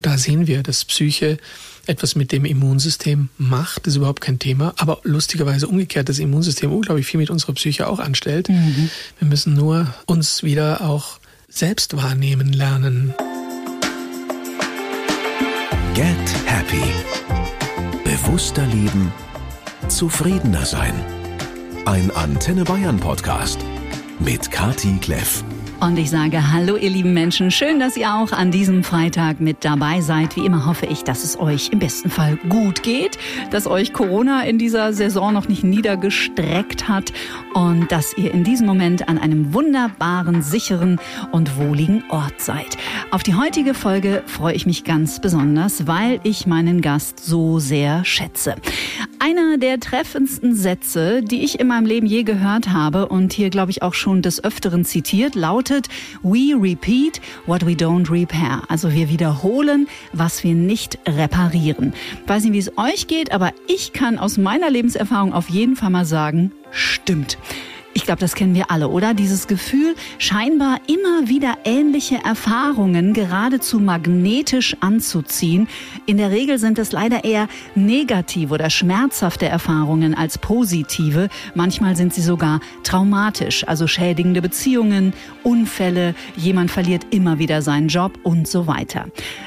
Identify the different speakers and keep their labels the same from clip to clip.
Speaker 1: Da sehen wir, dass Psyche etwas mit dem Immunsystem macht, das ist überhaupt kein Thema, aber lustigerweise umgekehrt das Immunsystem unglaublich viel mit unserer Psyche auch anstellt. Mhm. Wir müssen nur uns wieder auch selbst wahrnehmen lernen.
Speaker 2: Get Happy. Bewusster leben, zufriedener sein. Ein Antenne Bayern Podcast mit Kati Kleff.
Speaker 3: Und ich sage Hallo, ihr lieben Menschen. Schön, dass ihr auch an diesem Freitag mit dabei seid. Wie immer hoffe ich, dass es euch im besten Fall gut geht, dass euch Corona in dieser Saison noch nicht niedergestreckt hat und dass ihr in diesem Moment an einem wunderbaren, sicheren und wohligen Ort seid. Auf die heutige Folge freue ich mich ganz besonders, weil ich meinen Gast so sehr schätze. Einer der treffendsten Sätze, die ich in meinem Leben je gehört habe und hier, glaube ich, auch schon des Öfteren zitiert, lautet, lautet We repeat what we don't repair. Also wir wiederholen, was wir nicht reparieren. Weiß nicht, wie es euch geht, aber ich kann aus meiner Lebenserfahrung auf jeden Fall mal sagen, stimmt. Ich glaube, das kennen wir alle, oder? Dieses Gefühl, scheinbar immer wieder ähnliche Erfahrungen geradezu magnetisch anzuziehen. In der Regel sind es leider eher negative oder schmerzhafte Erfahrungen als positive. Manchmal sind sie sogar traumatisch, also schädigende Beziehungen, Unfälle, jemand verliert immer wieder seinen Job und so weiter.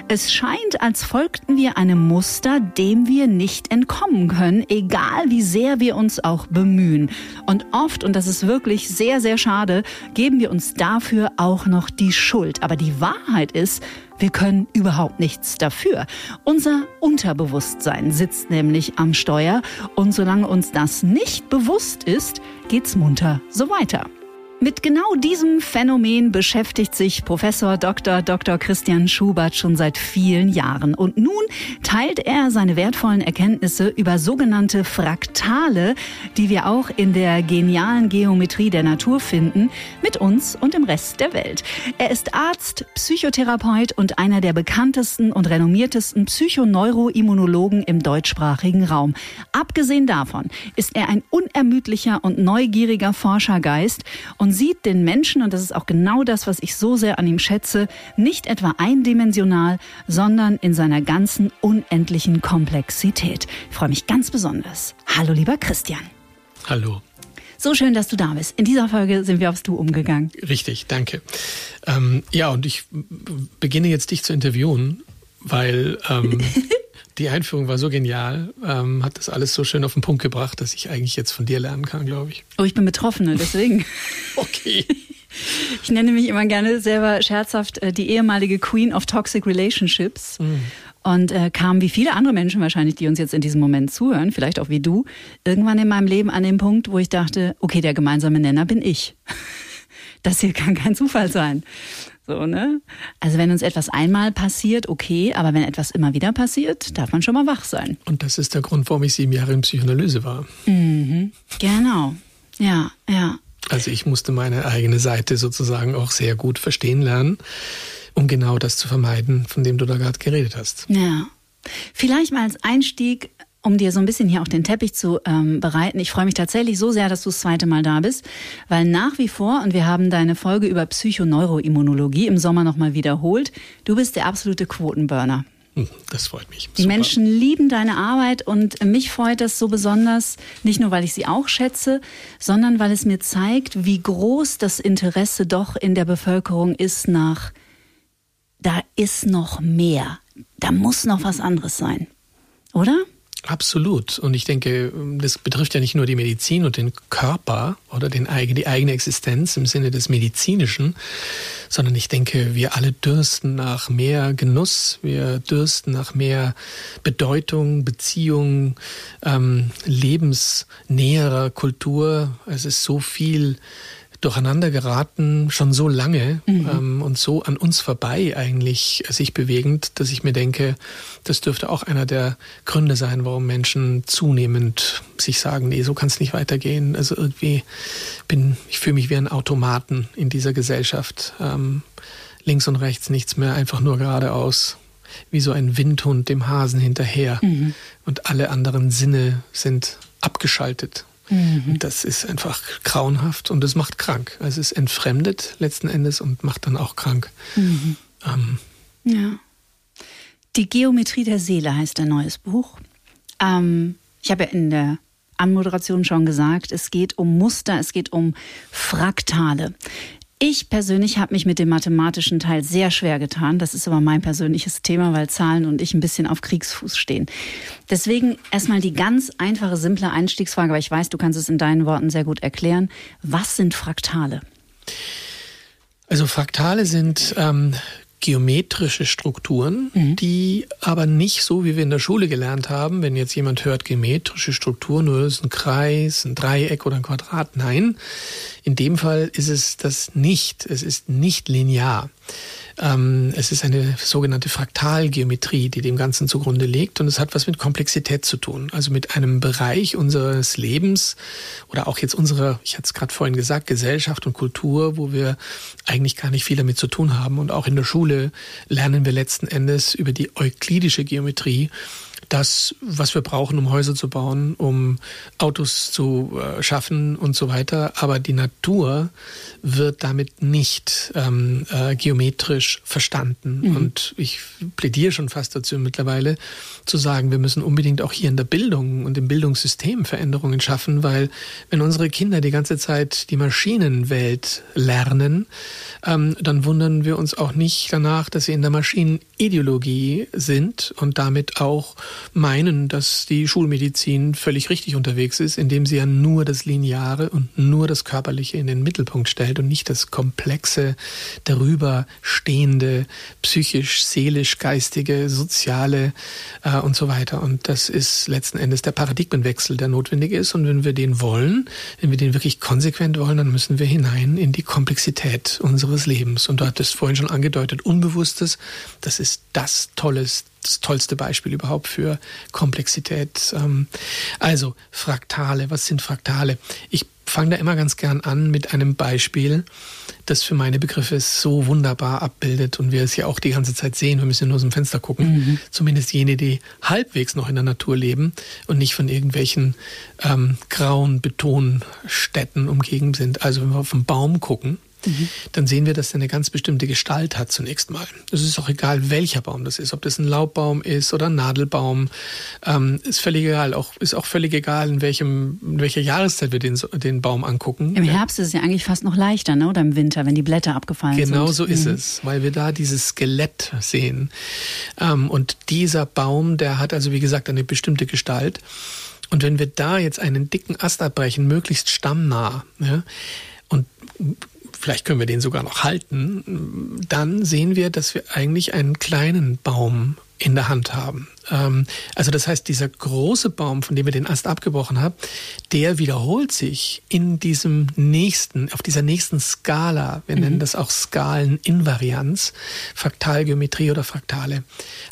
Speaker 3: Es scheint, als folgten wir einem Muster, dem wir nicht entkommen können, egal wie sehr wir uns auch bemühen. Und oft, und das ist wirklich sehr, sehr schade, geben wir uns dafür auch noch die Schuld. Aber die Wahrheit ist, wir können überhaupt nichts dafür. Unser Unterbewusstsein sitzt nämlich am Steuer und solange uns das nicht bewusst ist, geht's munter so weiter. Mit genau diesem Phänomen beschäftigt sich Professor Dr. Dr. Christian Schubert schon seit vielen Jahren. Und nun teilt er seine wertvollen Erkenntnisse über sogenannte Fraktale, die wir auch in der genialen Geometrie der Natur finden, mit uns und dem Rest der Welt. Er ist Arzt, Psychotherapeut und einer der bekanntesten und renommiertesten Psychoneuroimmunologen im deutschsprachigen Raum. Abgesehen davon ist er ein unermüdlicher und neugieriger Forschergeist und und sieht den Menschen, und das ist auch genau das, was ich so sehr an ihm schätze, nicht etwa eindimensional, sondern in seiner ganzen unendlichen Komplexität. Ich freue mich ganz besonders. Hallo, lieber Christian.
Speaker 1: Hallo.
Speaker 3: So schön, dass du da bist. In dieser Folge sind wir aufs Du umgegangen.
Speaker 1: Richtig, danke. Ähm, ja, und ich beginne jetzt dich zu interviewen, weil ähm, die Einführung war so genial, ähm, hat das alles so schön auf den Punkt gebracht, dass ich eigentlich jetzt von dir lernen kann, glaube ich.
Speaker 3: Oh, ich bin Betroffene, deswegen.
Speaker 1: okay.
Speaker 3: Ich nenne mich immer gerne selber scherzhaft äh, die ehemalige Queen of Toxic Relationships. Mhm. Und äh, kam wie viele andere Menschen wahrscheinlich, die uns jetzt in diesem Moment zuhören, vielleicht auch wie du, irgendwann in meinem Leben an den Punkt, wo ich dachte, okay, der gemeinsame Nenner bin ich. Das hier kann kein Zufall sein. So, ne? Also wenn uns etwas einmal passiert, okay, aber wenn etwas immer wieder passiert, darf man schon mal wach sein.
Speaker 1: Und das ist der Grund, warum ich sieben Jahre in Psychoanalyse war.
Speaker 3: Mhm. Genau. Ja, ja.
Speaker 1: Also ich musste meine eigene Seite sozusagen auch sehr gut verstehen lernen, um genau das zu vermeiden, von dem du da gerade geredet hast.
Speaker 3: Ja. Vielleicht mal als Einstieg, um dir so ein bisschen hier auch den Teppich zu ähm, bereiten. Ich freue mich tatsächlich so sehr, dass du das zweite Mal da bist, weil nach wie vor, und wir haben deine Folge über Psychoneuroimmunologie im Sommer nochmal wiederholt, du bist der absolute Quotenburner.
Speaker 1: Hm, das freut mich.
Speaker 3: Die Super. Menschen lieben deine Arbeit und mich freut das so besonders, nicht nur weil ich sie auch schätze, sondern weil es mir zeigt, wie groß das Interesse doch in der Bevölkerung ist nach, da ist noch mehr, da muss noch was anderes sein. Oder?
Speaker 1: Absolut. Und ich denke, das betrifft ja nicht nur die Medizin und den Körper oder den, die eigene Existenz im Sinne des Medizinischen, sondern ich denke, wir alle dürsten nach mehr Genuss, wir dürsten nach mehr Bedeutung, Beziehung, ähm, lebensnäherer Kultur. Es ist so viel durcheinander geraten, schon so lange mhm. ähm, und so an uns vorbei eigentlich sich bewegend, dass ich mir denke, das dürfte auch einer der Gründe sein, warum Menschen zunehmend sich sagen, nee, so kann es nicht weitergehen. Also irgendwie bin, ich fühle mich wie ein Automaten in dieser Gesellschaft. Ähm, links und rechts nichts mehr, einfach nur geradeaus wie so ein Windhund dem Hasen hinterher. Mhm. Und alle anderen Sinne sind abgeschaltet. Mhm. Das ist einfach grauenhaft und es macht krank. Also es entfremdet letzten Endes und macht dann auch krank.
Speaker 3: Mhm. Ähm. Ja. Die Geometrie der Seele heißt ein neues Buch. Ähm, ich habe ja in der Anmoderation schon gesagt, es geht um Muster, es geht um Fraktale. Ich persönlich habe mich mit dem mathematischen Teil sehr schwer getan. Das ist aber mein persönliches Thema, weil Zahlen und ich ein bisschen auf Kriegsfuß stehen. Deswegen erstmal die ganz einfache, simple Einstiegsfrage, aber ich weiß, du kannst es in deinen Worten sehr gut erklären. Was sind Fraktale?
Speaker 1: Also Fraktale sind ähm, geometrische Strukturen, mhm. die aber nicht so, wie wir in der Schule gelernt haben, wenn jetzt jemand hört geometrische Strukturen, nur ist ein Kreis, ein Dreieck oder ein Quadrat. Nein, in dem Fall ist es das nicht. Es ist nicht linear. Ähm, es ist eine sogenannte Fraktalgeometrie, die dem Ganzen zugrunde liegt und es hat was mit Komplexität zu tun. Also mit einem Bereich unseres Lebens oder auch jetzt unserer, ich hatte es gerade vorhin gesagt, Gesellschaft und Kultur, wo wir eigentlich gar nicht viel damit zu tun haben. Und auch in der Schule lernen wir letzten Endes über die euklidische Geometrie das, was wir brauchen, um Häuser zu bauen, um Autos zu äh, schaffen und so weiter. Aber die Natur wird damit nicht ähm, äh, geometrisch verstanden. Mhm. Und ich plädiere schon fast dazu mittlerweile zu sagen, wir müssen unbedingt auch hier in der Bildung und im Bildungssystem Veränderungen schaffen, weil wenn unsere Kinder die ganze Zeit die Maschinenwelt lernen, ähm, dann wundern wir uns auch nicht danach, dass sie in der Maschinenideologie sind und damit auch meinen, dass die Schulmedizin völlig richtig unterwegs ist, indem sie ja nur das Lineare und nur das Körperliche in den Mittelpunkt stellt und nicht das komplexe, darüber stehende, psychisch, seelisch, geistige, soziale äh, und so weiter. Und das ist letzten Endes der Paradigmenwechsel, der notwendig ist. Und wenn wir den wollen, wenn wir den wirklich konsequent wollen, dann müssen wir hinein in die Komplexität unseres Lebens. Und du hattest vorhin schon angedeutet, Unbewusstes, das ist das Tolles, das tollste Beispiel überhaupt für Komplexität. Ähm, also Fraktale, was sind Fraktale? Ich fange da immer ganz gern an mit einem Beispiel, das für meine Begriffe so wunderbar abbildet und wir es ja auch die ganze Zeit sehen, wir müssen nur aus dem Fenster gucken. Mhm. Zumindest jene, die halbwegs noch in der Natur leben und nicht von irgendwelchen ähm, grauen Betonstädten umgeben sind. Also wenn wir auf einen Baum gucken, mhm. dann sehen wir, dass er eine ganz bestimmte Gestalt hat zunächst mal. Es ist auch egal, welcher Baum das ist, ob das ein Laubbaum ist oder ein Nadelbaum, ähm, ist völlig egal. Auch, ist auch völlig egal, in, welchem, in welcher Jahreszeit wir den, den Baum angucken.
Speaker 3: Im Herbst ist es ja eigentlich fast noch leichter, ne? oder im Winter, wenn die Blätter abgefallen
Speaker 1: genau
Speaker 3: sind.
Speaker 1: Genau so ist mhm. es, weil wir da dieses Skelett sehen. Ähm, und dieser Baum, der hat also, wie gesagt, eine bestimmte Gestalt. Und wenn wir da jetzt einen dicken Ast abbrechen, möglichst stammnah, ja, und vielleicht können wir den sogar noch halten, dann sehen wir, dass wir eigentlich einen kleinen Baum in der Hand haben. Ähm, also das heißt, dieser große Baum, von dem wir den Ast abgebrochen haben, der wiederholt sich in diesem nächsten, auf dieser nächsten Skala. Wir mhm. nennen das auch Skaleninvarianz. Fraktalgeometrie oder Fraktale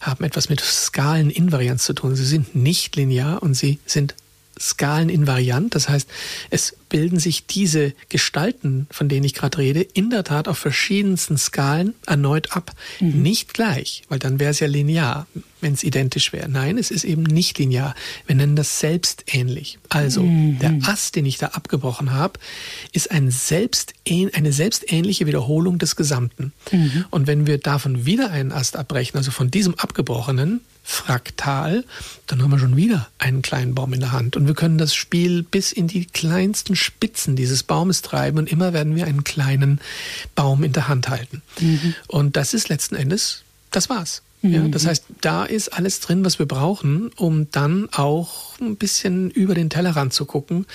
Speaker 1: haben etwas mit Skaleninvarianz zu tun. Sie sind nicht linear und sie sind skaleninvariant. Das heißt, es bilden sich diese Gestalten, von denen ich gerade rede, in der Tat auf verschiedensten Skalen erneut ab. Mhm. Nicht gleich, weil dann wäre es ja linear, wenn es identisch wäre. Nein, es ist eben nicht linear. Wir nennen das selbstähnlich. Also mhm. der Ast, den ich da abgebrochen habe, ist ein selbst, eine selbstähnliche Wiederholung des Gesamten. Mhm. Und wenn wir davon wieder einen Ast abbrechen, also von diesem abgebrochenen, fraktal, dann haben wir schon wieder einen kleinen Baum in der Hand. Und wir können das Spiel bis in die kleinsten Spitzen dieses Baumes treiben und immer werden wir einen kleinen Baum in der Hand halten. Mhm. Und das ist letzten Endes, das war's. Ja, das heißt, da ist alles drin, was wir brauchen, um dann auch ein bisschen über den Tellerrand zu gucken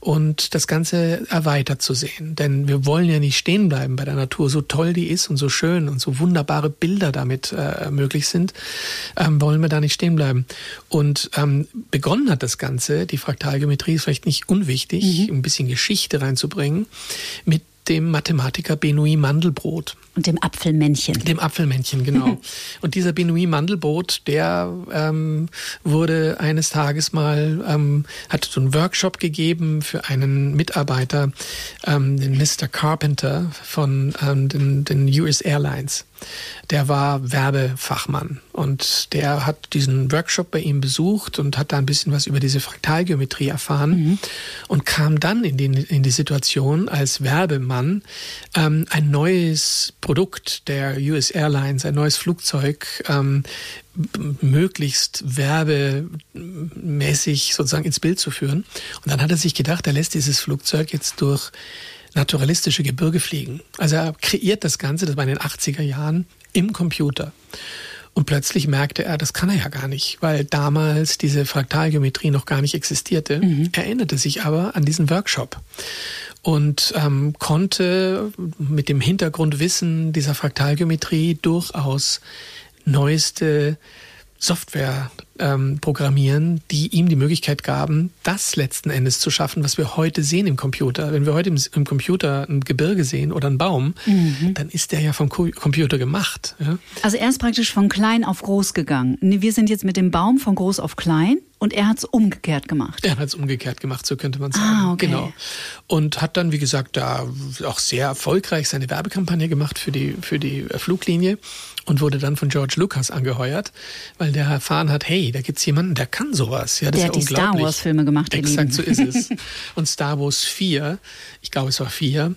Speaker 1: und das Ganze erweitert zu sehen. Denn wir wollen ja nicht stehen bleiben bei der Natur, so toll die ist und so schön und so wunderbare Bilder damit äh, möglich sind, ähm, wollen wir da nicht stehen bleiben. Und ähm, begonnen hat das Ganze, die Fraktalgeometrie ist vielleicht nicht unwichtig, mhm. ein bisschen Geschichte reinzubringen, mit dem Mathematiker Benoit Mandelbrot.
Speaker 3: Und dem Apfelmännchen.
Speaker 1: Dem Apfelmännchen, genau. und dieser Benoit Mandelbrot, der ähm, wurde eines Tages mal, ähm, hat so einen Workshop gegeben für einen Mitarbeiter, ähm, den Mr. Carpenter von ähm, den, den US Airlines der war Werbefachmann und der hat diesen Workshop bei ihm besucht und hat da ein bisschen was über diese Fraktalgeometrie erfahren mhm. und kam dann in die, in die Situation als Werbemann ähm, ein neues Produkt der US Airlines, ein neues Flugzeug ähm, möglichst werbemäßig sozusagen ins Bild zu führen. Und dann hat er sich gedacht, er lässt dieses Flugzeug jetzt durch naturalistische Gebirge fliegen. Also er kreiert das Ganze, das war in den 80er Jahren, im Computer. Und plötzlich merkte er, das kann er ja gar nicht, weil damals diese Fraktalgeometrie noch gar nicht existierte. Mhm. Er erinnerte sich aber an diesen Workshop und ähm, konnte mit dem Hintergrundwissen dieser Fraktalgeometrie durchaus neueste Software ähm, programmieren, die ihm die Möglichkeit gaben, das letzten Endes zu schaffen, was wir heute sehen im Computer. Wenn wir heute im, im Computer ein Gebirge sehen oder einen Baum, mhm. dann ist der ja vom Co Computer gemacht. Ja?
Speaker 3: Also er ist praktisch von klein auf groß gegangen. Wir sind jetzt mit dem Baum von groß auf klein und er hat es umgekehrt gemacht.
Speaker 1: Er hat es umgekehrt gemacht, so könnte man sagen. Ah, okay. Genau. Und hat dann, wie gesagt, da auch sehr erfolgreich seine Werbekampagne gemacht für die, für die Fluglinie und wurde dann von George Lucas angeheuert, weil der erfahren hat, hey, da gibt's jemanden, der kann sowas. Ja,
Speaker 3: das
Speaker 1: der
Speaker 3: ist ja
Speaker 1: hat
Speaker 3: die Star Wars Filme gemacht.
Speaker 1: Exakt, so ist es. Und Star Wars 4, ich glaube es war 4,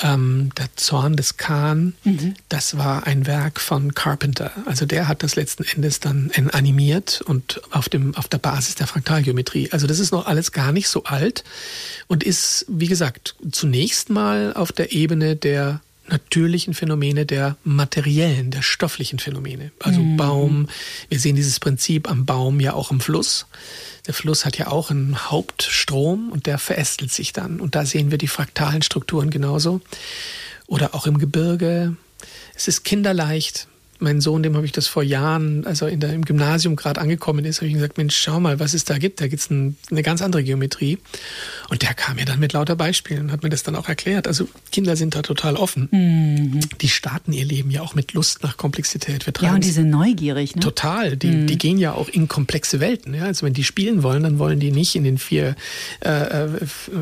Speaker 1: ähm, der Zorn des Khan, mhm. das war ein Werk von Carpenter. Also der hat das letzten Endes dann animiert und auf, dem, auf der Basis der Fraktalgeometrie. Also das ist noch alles gar nicht so alt und ist, wie gesagt, zunächst mal auf der Ebene der natürlichen Phänomene, der materiellen, der stofflichen Phänomene. Also mhm. Baum, wir sehen dieses Prinzip am Baum ja auch im Fluss. Der Fluss hat ja auch einen Hauptstrom und der verästelt sich dann. Und da sehen wir die fraktalen Strukturen genauso. Oder auch im Gebirge. Es ist kinderleicht, mein Sohn, dem habe ich das vor Jahren, als er in der, im Gymnasium gerade angekommen ist, habe ich ihm gesagt, Mensch, schau mal, was es da gibt. Da gibt es ein, eine ganz andere Geometrie. Und der kam mir dann mit lauter Beispielen und hat mir das dann auch erklärt. Also Kinder sind da total offen. Mhm. Die starten ihr Leben ja auch mit Lust nach Komplexität.
Speaker 3: Wir ja, und die sind neugierig. Ne?
Speaker 1: Total. Die, mhm. die gehen ja auch in komplexe Welten. Ja? Also wenn die spielen wollen, dann wollen die nicht in den vier, äh, äh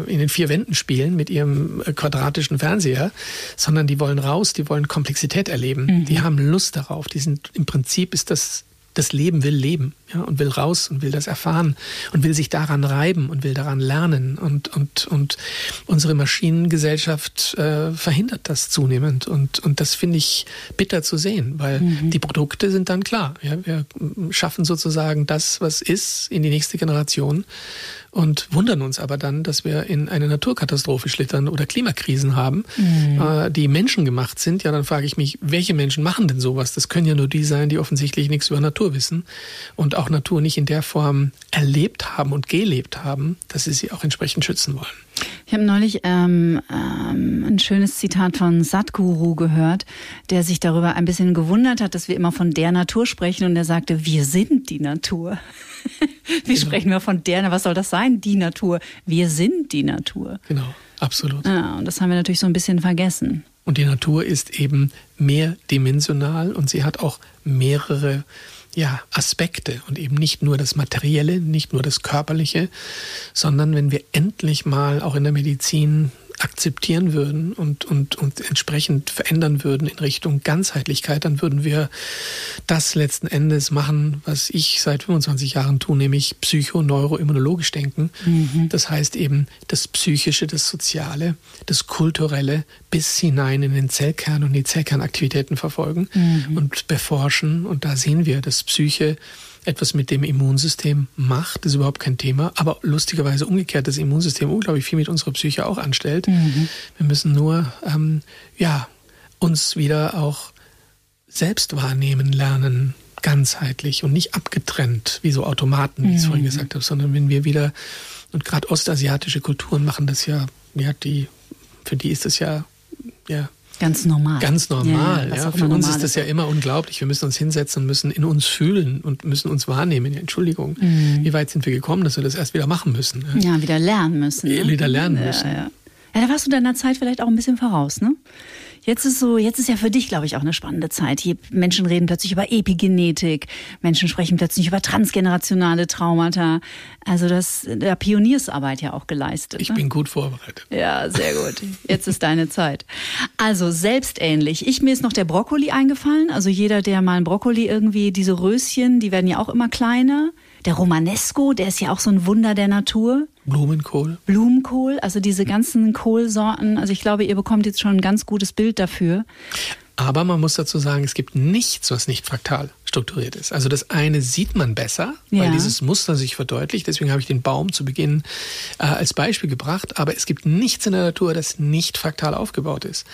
Speaker 1: in den vier Wänden spielen mit ihrem quadratischen Fernseher, sondern die wollen raus, die wollen Komplexität erleben. Mhm. Die haben Lust darauf darauf. Die sind, im Prinzip ist das, das Leben will leben ja, und will raus und will das erfahren und will sich daran reiben und will daran lernen. Und, und, und unsere Maschinengesellschaft äh, verhindert das zunehmend. Und, und das finde ich bitter zu sehen, weil mhm. die Produkte sind dann klar. Ja, wir schaffen sozusagen das, was ist, in die nächste Generation und wundern uns aber dann, dass wir in eine Naturkatastrophe schlittern oder Klimakrisen haben, mhm. äh, die menschengemacht sind. Ja, dann frage ich mich, welche Menschen machen denn sowas? Das können ja nur die sein, die offensichtlich nichts über Natur wissen und auch Natur nicht in der Form erlebt haben und gelebt haben, dass sie sie auch entsprechend schützen wollen.
Speaker 3: Ich habe neulich ähm, ähm, ein schönes Zitat von Satguru gehört, der sich darüber ein bisschen gewundert hat, dass wir immer von der Natur sprechen und er sagte, wir sind die Natur. Wie genau. sprechen wir von der? Was soll das sein? Die Natur. Wir sind die Natur.
Speaker 1: Genau, absolut.
Speaker 3: Ja, und das haben wir natürlich so ein bisschen vergessen.
Speaker 1: Und die Natur ist eben mehrdimensional und sie hat auch mehrere ja, Aspekte und eben nicht nur das Materielle, nicht nur das Körperliche, sondern wenn wir endlich mal auch in der Medizin akzeptieren würden und, und, und entsprechend verändern würden in Richtung Ganzheitlichkeit, dann würden wir das letzten Endes machen, was ich seit 25 Jahren tue, nämlich psycho-neuroimmunologisch denken. Mhm. Das heißt eben das Psychische, das Soziale, das Kulturelle bis hinein in den Zellkern und die Zellkernaktivitäten verfolgen mhm. und beforschen. Und da sehen wir, dass Psyche etwas mit dem Immunsystem macht, ist überhaupt kein Thema. Aber lustigerweise umgekehrt das Immunsystem unglaublich viel mit unserer Psyche auch anstellt. Mhm. Wir müssen nur ähm, ja, uns wieder auch selbst wahrnehmen lernen, ganzheitlich und nicht abgetrennt, wie so Automaten, wie ich es vorhin mhm. gesagt habe, sondern wenn wir wieder, und gerade ostasiatische Kulturen machen das ja, ja, die, für die ist das ja, ja,
Speaker 3: Ganz normal.
Speaker 1: Ganz normal. Ja, ja. Für uns ist das ja immer unglaublich. Wir müssen uns hinsetzen und müssen in uns fühlen und müssen uns wahrnehmen. Ja, Entschuldigung, mhm. wie weit sind wir gekommen, dass wir das erst wieder machen müssen?
Speaker 3: Ja, ja wieder lernen müssen.
Speaker 1: Ne? Wieder lernen müssen.
Speaker 3: Ja, ja, da warst du deiner Zeit vielleicht auch ein bisschen voraus, ne? Jetzt ist so, jetzt ist ja für dich, glaube ich, auch eine spannende Zeit. Hier Menschen reden plötzlich über Epigenetik, Menschen sprechen plötzlich über transgenerationale Traumata. Also das, da Pioniersarbeit ja auch geleistet.
Speaker 1: Ich ne? bin gut vorbereitet.
Speaker 3: Ja, sehr gut. Jetzt ist deine Zeit. Also selbstähnlich. Ich mir ist noch der Brokkoli eingefallen. Also jeder, der mal ein Brokkoli irgendwie, diese Röschen, die werden ja auch immer kleiner. Der Romanesco, der ist ja auch so ein Wunder der Natur.
Speaker 1: Blumenkohl.
Speaker 3: Blumenkohl, also diese ganzen Kohlsorten. Also ich glaube, ihr bekommt jetzt schon ein ganz gutes Bild dafür.
Speaker 1: Aber man muss dazu sagen, es gibt nichts, was nicht fraktal strukturiert ist. Also das eine sieht man besser,
Speaker 3: Ja.
Speaker 1: weil dieses Muster sich verdeutlicht. Deswegen habe ich den Baum zu Beginn äh, als Beispiel gebracht. Aber es gibt nichts in der Natur, das nicht fraktal aufgebaut ist.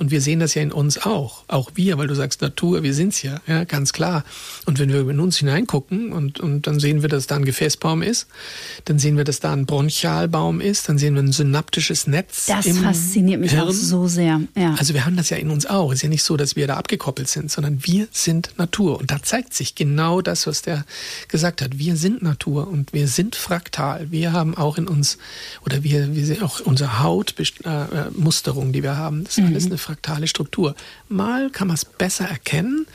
Speaker 1: Und wir sehen das ja in uns auch. Auch wir, weil du sagst Natur, wir sind's ja, ja, ganz klar. Und wenn wir in uns hineingucken und, und dann sehen wir, dass da ein Gefäßbaum ist, dann sehen wir, dass da ein Bronchialbaum ist, dann sehen wir ein synaptisches Netz.
Speaker 3: Das fasziniert mich auch
Speaker 1: Hirn.
Speaker 3: so sehr. Ja.
Speaker 1: Also wir haben das ja in uns auch. Es ist ja nicht so, dass wir da abgekoppelt sind, sondern wir sind Natur. Und da zeigt sich genau das, was der gesagt hat. Wir sind Natur und wir sind fraktal. Wir haben auch in uns, oder wir, wir sehen auch unsere Hautmusterung, die wir haben. Das ist alles eine fraktale Struktur. Mal kann man es besser erkennen,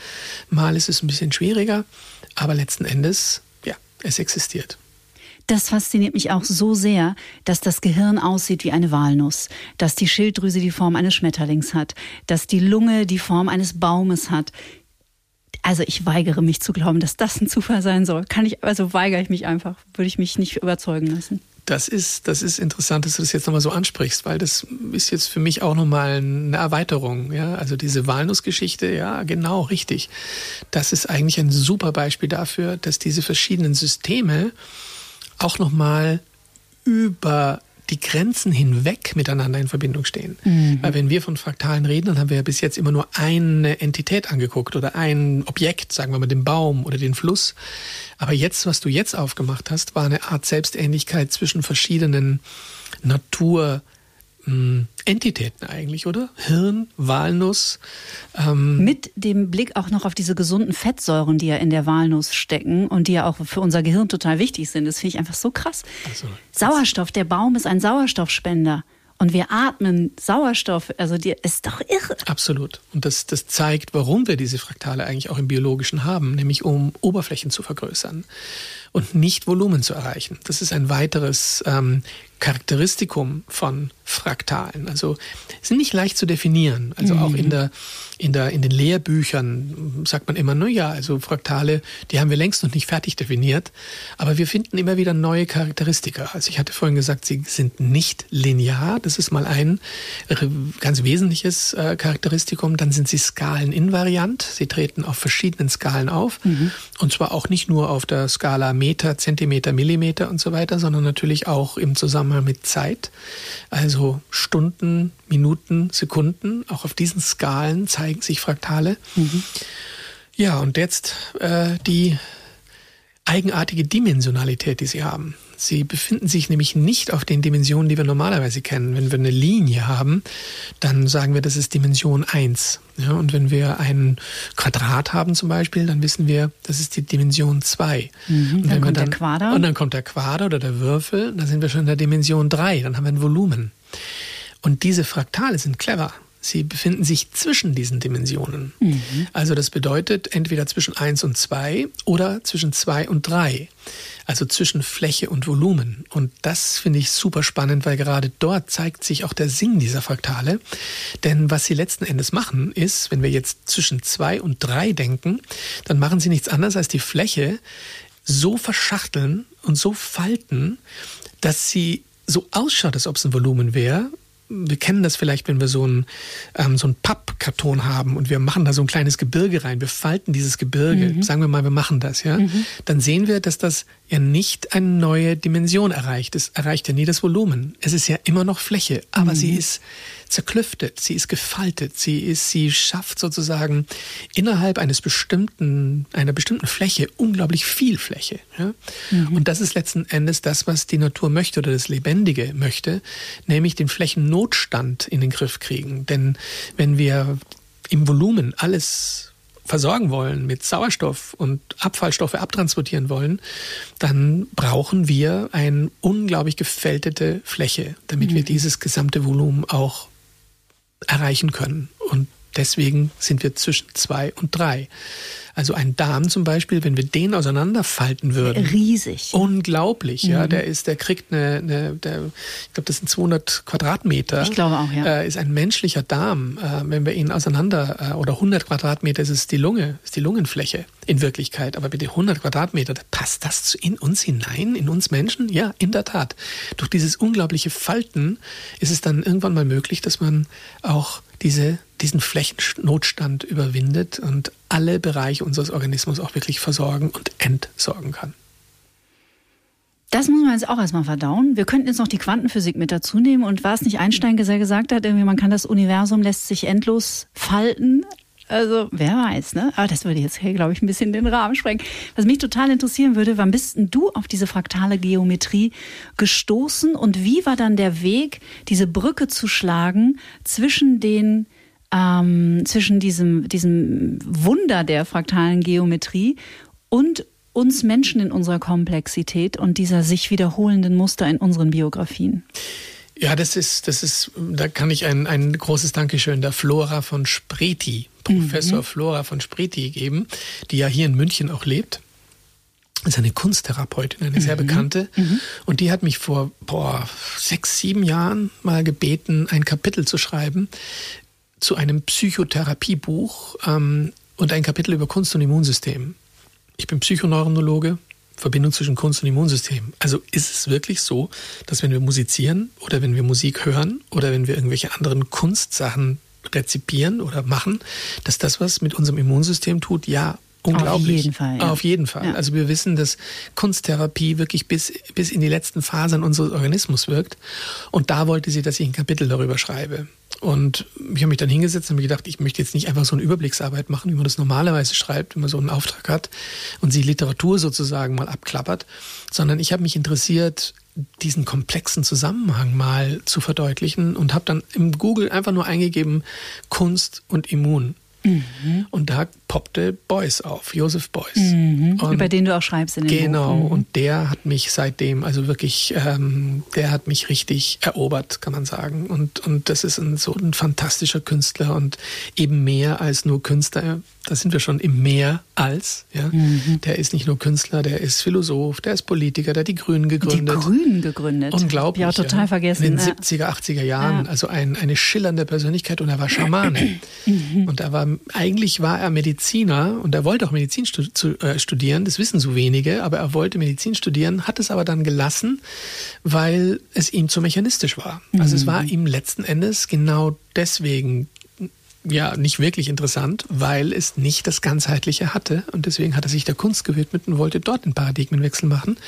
Speaker 1: mal ist es ein bisschen schwieriger, aber letzten Endes, ja, es existiert.
Speaker 3: Das fasziniert mich auch so sehr, dass das Gehirn aussieht wie eine Walnuss, dass die Schilddrüse die Form eines Schmetterlings hat, dass die Lunge die Form eines Baumes hat. Also ich weigere mich zu glauben, dass das ein Zufall sein soll. Kann ich, also weigere ich mich einfach, würde ich mich nicht überzeugen lassen.
Speaker 1: Das ist, das ist interessant, dass du das jetzt nochmal so ansprichst, weil das ist jetzt für mich auch nochmal eine Erweiterung. Ja? Also diese Walnussgeschichte, ja, genau, richtig. Das ist eigentlich ein super Beispiel dafür, dass diese verschiedenen Systeme auch nochmal über die Grenzen hinweg miteinander in Verbindung stehen. Weil wenn wir von Fraktalen reden, dann haben wir ja bis jetzt immer nur eine Entität angeguckt oder ein Objekt, sagen wir mal den Baum oder den Fluss. Aber jetzt, was du jetzt aufgemacht hast, war eine Art Selbstähnlichkeit zwischen verschiedenen Natur- Entitäten eigentlich, oder? Hirn, Walnuss. Ähm,
Speaker 3: Mit dem Blick auch noch auf diese gesunden Fettsäuren, die ja in der Walnuss stecken und die ja auch für unser Gehirn total wichtig sind. Das finde ich einfach so krass.
Speaker 1: Also,
Speaker 3: Sauerstoff, der Baum ist ein Sauerstoffspender. Und wir atmen Sauerstoff, also die ist doch irre.
Speaker 1: Absolut. Und das, das zeigt, warum wir diese Fraktale eigentlich auch im Biologischen haben, nämlich um Oberflächen zu vergrößern und nicht Volumen zu erreichen. Das ist ein weiteres ähm, Charakteristikum von Fraktalen. Also sind nicht leicht zu definieren. Also auch in der, in der, in den Lehrbüchern sagt man immer, na ja, also Fraktale, die haben wir längst noch nicht fertig definiert. Aber wir finden immer wieder neue Charakteristika. Also ich hatte vorhin gesagt, sie sind nicht linear. Das ist mal ein äh, ganz wesentliches äh, Charakteristikum. Dann sind sie skaleninvariant. Sie treten auf verschiedenen Skalen auf. Und zwar auch nicht nur auf der Skala Meter, Zentimeter, Millimeter und so weiter, sondern natürlich auch im Zusammenhang mit Zeit. Also Stunden, Minuten, Sekunden. Auch auf diesen Skalen zeigen sich Fraktale. Ja, und jetzt äh, die eigenartige Dimensionalität, die sie haben. Sie befinden sich nämlich nicht auf den Dimensionen, die wir normalerweise kennen. Wenn wir eine Linie haben, dann sagen wir, das ist Dimension 1. Ja, und wenn wir ein Quadrat haben zum Beispiel, dann wissen wir, das ist die Dimension 2. und
Speaker 3: dann kommt der Quader.
Speaker 1: Und dann kommt der Quader oder der Würfel, dann sind wir schon in der Dimension 3. Dann haben wir ein Volumen. Und diese Fraktale sind clever. Sie befinden sich zwischen diesen Dimensionen. Also das bedeutet entweder zwischen 1 und 2 oder zwischen 2 und 3. Also zwischen Fläche und Volumen. Und das finde ich super spannend, weil gerade dort zeigt sich auch der Sinn dieser Fraktale. Denn was sie letzten Endes machen, ist, wenn wir jetzt zwischen 2 und 3 denken, dann machen sie nichts anderes als die Fläche so verschachteln und so falten, dass sie so ausschaut, als ob es ein Volumen wäre, wir kennen das vielleicht, wenn wir so einen, ähm, so einen Pappkarton haben und wir machen da so ein kleines Gebirge rein. Wir falten dieses Gebirge. Sagen wir mal, wir machen das, ja. Dann sehen wir, dass das ja nicht eine neue Dimension erreicht. Es erreicht ja nie das Volumen. Es ist ja immer noch Fläche, aber sie ist zerklüftet, sie ist gefaltet, sie ist, sie schafft sozusagen innerhalb eines bestimmten, einer bestimmten Fläche unglaublich viel Fläche. Ja? Und das ist letzten Endes das, was die Natur möchte oder das Lebendige möchte, nämlich den Flächennotstand in den Griff kriegen. Denn wenn wir im Volumen alles versorgen wollen, mit Sauerstoff und Abfallstoffe abtransportieren wollen, dann brauchen wir eine unglaublich gefältete Fläche, damit wir dieses gesamte Volumen auch erreichen können. Und deswegen sind wir zwischen zwei und drei. Also ein Darm zum Beispiel, wenn wir den auseinanderfalten würden.
Speaker 3: Riesig.
Speaker 1: Unglaublich, ja. Der ist, der kriegt eine, eine der, ich glaube, das sind 200 Quadratmeter.
Speaker 3: Ich glaube auch, ja.
Speaker 1: Äh, ist ein menschlicher Darm. Äh, wenn wir ihn auseinander, äh, oder 100 Quadratmeter ist es die Lunge, ist die Lungenfläche in Wirklichkeit. Aber bitte 100 Quadratmeter, passt das in uns hinein, in uns Menschen? Ja, in der Tat. Durch dieses unglaubliche Falten ist es dann irgendwann mal möglich, dass man auch diese, diesen Flächennotstand überwindet und alle Bereiche unseres Organismus auch wirklich versorgen und entsorgen kann.
Speaker 3: Das muss man jetzt auch erstmal verdauen. Wir könnten jetzt noch die Quantenphysik mit dazu nehmen. Und war es nicht Einstein, der gesagt hat, irgendwie man kann das Universum lässt sich endlos falten. Also, wer weiß, ne? Aber das würde jetzt hier, glaube ich, ein bisschen den Rahmen sprengen. Was mich total interessieren würde, wann bist denn du auf diese fraktale Geometrie gestoßen und wie war dann der Weg, diese Brücke zu schlagen zwischen den ähm, zwischen diesem, diesem Wunder der fraktalen Geometrie und uns Menschen in unserer Komplexität und dieser sich wiederholenden Muster in unseren Biografien?
Speaker 1: Ja, das ist, das ist, da kann ich ein, ein großes Dankeschön der Flora von Spreti, Professor mhm. Flora von Spreti geben, die ja hier in München auch lebt. Das ist eine Kunsttherapeutin, eine sehr mhm. bekannte. Mhm. Und die hat mich vor boah, sechs, sieben Jahren mal gebeten, ein Kapitel zu schreiben zu einem Psychotherapiebuch ähm, und ein Kapitel über Kunst und Immunsystem. Ich bin Psychoneuronologe, Verbindung zwischen Kunst und Immunsystem. Also ist es wirklich so, dass wenn wir musizieren oder wenn wir Musik hören oder wenn wir irgendwelche anderen Kunstsachen rezipieren oder machen, dass das was mit unserem Immunsystem tut? Ja, unglaublich.
Speaker 3: Auf jeden Fall. Ja.
Speaker 1: Auf jeden Fall. Ja. Also wir wissen, dass Kunsttherapie wirklich bis, bis in die letzten Fasern unseres Organismus wirkt. Und da wollte sie, dass ich ein Kapitel darüber schreibe. Und ich habe mich dann hingesetzt und mir gedacht, ich möchte jetzt nicht einfach so eine Überblicksarbeit machen, wie man das normalerweise schreibt, wenn man so einen Auftrag hat und sie Literatur sozusagen mal abklappert, sondern ich habe mich interessiert, diesen komplexen Zusammenhang mal zu verdeutlichen und habe dann im Google einfach nur eingegeben Kunst und Immun. Mhm. Und da poppte Beuys auf, Josef Beuys.
Speaker 3: Mhm. Über den du auch schreibst in dem
Speaker 1: Genau,
Speaker 3: Buch. Mhm.
Speaker 1: und der hat mich seitdem, also wirklich, ähm, der hat mich richtig erobert, kann man sagen. Und, und das ist ein, so ein fantastischer Künstler und eben mehr als nur Künstler. Da sind wir schon im Mehr als. Ja? Mhm. Der ist nicht nur Künstler, der ist Philosoph, der ist Politiker, der hat die Grünen gegründet.
Speaker 3: Die Grünen gegründet.
Speaker 1: Unglaublich.
Speaker 3: Ja, total ja. vergessen.
Speaker 1: In den 70er, 80er Jahren. Ja. Also ein, eine schillernde Persönlichkeit und er war Schamane. Mhm. Und er war, eigentlich war er Mediziner und er wollte auch Medizin äh, studieren. Das wissen so wenige, aber er wollte Medizin studieren, hat es aber dann gelassen, weil es ihm zu mechanistisch war. Also es war mhm. ihm letzten Endes genau deswegen ja nicht wirklich interessant, weil es nicht das Ganzheitliche hatte. Und deswegen hat er sich der Kunst gewidmet und wollte dort den Paradigmenwechsel machen.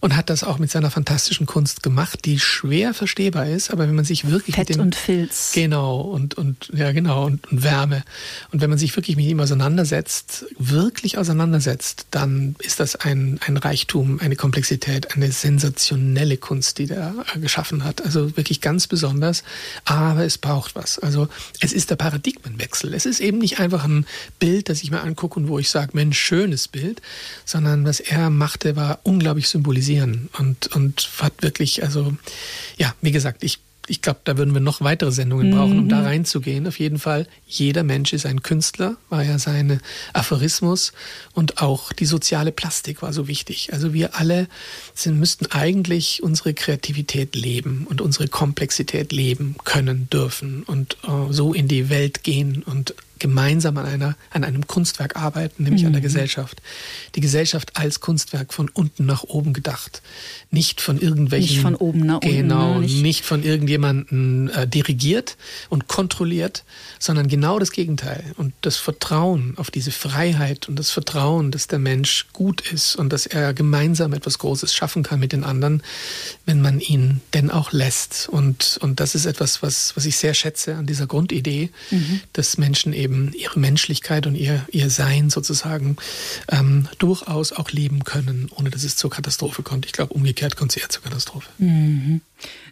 Speaker 1: Und hat das auch mit seiner fantastischen Kunst gemacht, die schwer verstehbar ist, aber wenn man sich wirklich
Speaker 3: Fett
Speaker 1: mit dem,
Speaker 3: und Filz.
Speaker 1: Genau, und, und ja genau, und, und Wärme. Und wenn man sich wirklich mit ihm auseinandersetzt, wirklich auseinandersetzt, dann ist das ein, ein Reichtum, eine Komplexität, eine sensationelle Kunst, die der geschaffen hat. Also wirklich ganz besonders. Aber es braucht was. Also es ist der Paradigmenwechsel Paradigmenwechsel. Es ist eben nicht einfach ein Bild, das ich mir angucke und wo ich sage, Mensch, schönes Bild, sondern was er machte, war unglaublich symbolisieren und, und hat wirklich, also, ja, wie gesagt, ich ich glaube, da würden wir noch weitere Sendungen brauchen, um mhm. da reinzugehen. Auf jeden Fall, jeder Mensch ist ein Künstler, war ja sein Aphorismus. Und auch die soziale Plastik war so wichtig. Also wir alle sind, müssten eigentlich unsere Kreativität leben und unsere Komplexität leben können, dürfen und äh, so in die Welt gehen und gemeinsam an, einer, an einem Kunstwerk arbeiten, nämlich mhm. an der mhm. Gesellschaft. Die Gesellschaft als Kunstwerk von unten nach oben gedacht. Nicht von irgendwelchen.
Speaker 3: Nicht von oben nach unten.
Speaker 1: Genau, nicht, nicht von irgendjemandem äh, dirigiert und kontrolliert, sondern genau das Gegenteil. Und das Vertrauen auf diese Freiheit und das Vertrauen, dass der Mensch gut ist und dass er gemeinsam etwas Großes schaffen kann mit den anderen, wenn man ihn denn auch lässt. Und, und das ist etwas, was, was ich sehr schätze an dieser Grundidee, mhm. dass Menschen eben eben ihre Menschlichkeit und ihr, ihr Sein sozusagen ähm, durchaus auch leben können, ohne dass es zur Katastrophe kommt. Ich glaube, umgekehrt kommt es eher zur Katastrophe.
Speaker 3: Mhm.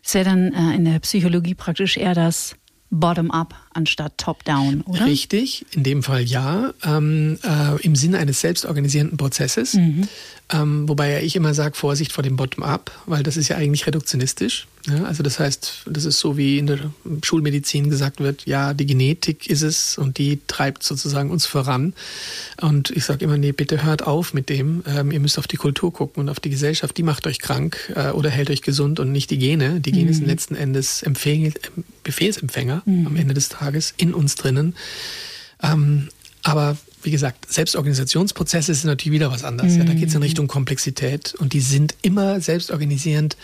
Speaker 3: Das wäre dann äh, in der Psychologie praktisch eher das Bottom-up anstatt Top-down, oder?
Speaker 1: Richtig, in dem Fall ja, ähm, äh, im Sinne eines selbstorganisierenden Prozesses. Mhm. Ähm, wobei ja ich immer sage, Vorsicht vor dem Bottom-up, weil das ist ja eigentlich reduktionistisch. Ja? Also das heißt, das ist so wie in der Schulmedizin gesagt wird, ja, die Genetik ist es und die treibt sozusagen uns voran. Und ich sage immer, nee, bitte hört auf mit dem. Ähm, ihr müsst auf die Kultur gucken und auf die Gesellschaft, die macht euch krank äh, oder hält euch gesund und nicht die Gene. Die Gene mhm. sind letzten Endes Empfehl Befehlsempfänger mhm. am Ende des Tages in uns drinnen. Ähm, aber wie gesagt, Selbstorganisationsprozesse sind natürlich wieder was anderes. Mhm. Ja, da geht es in mhm. Richtung Komplexität und die sind immer selbstorganisierend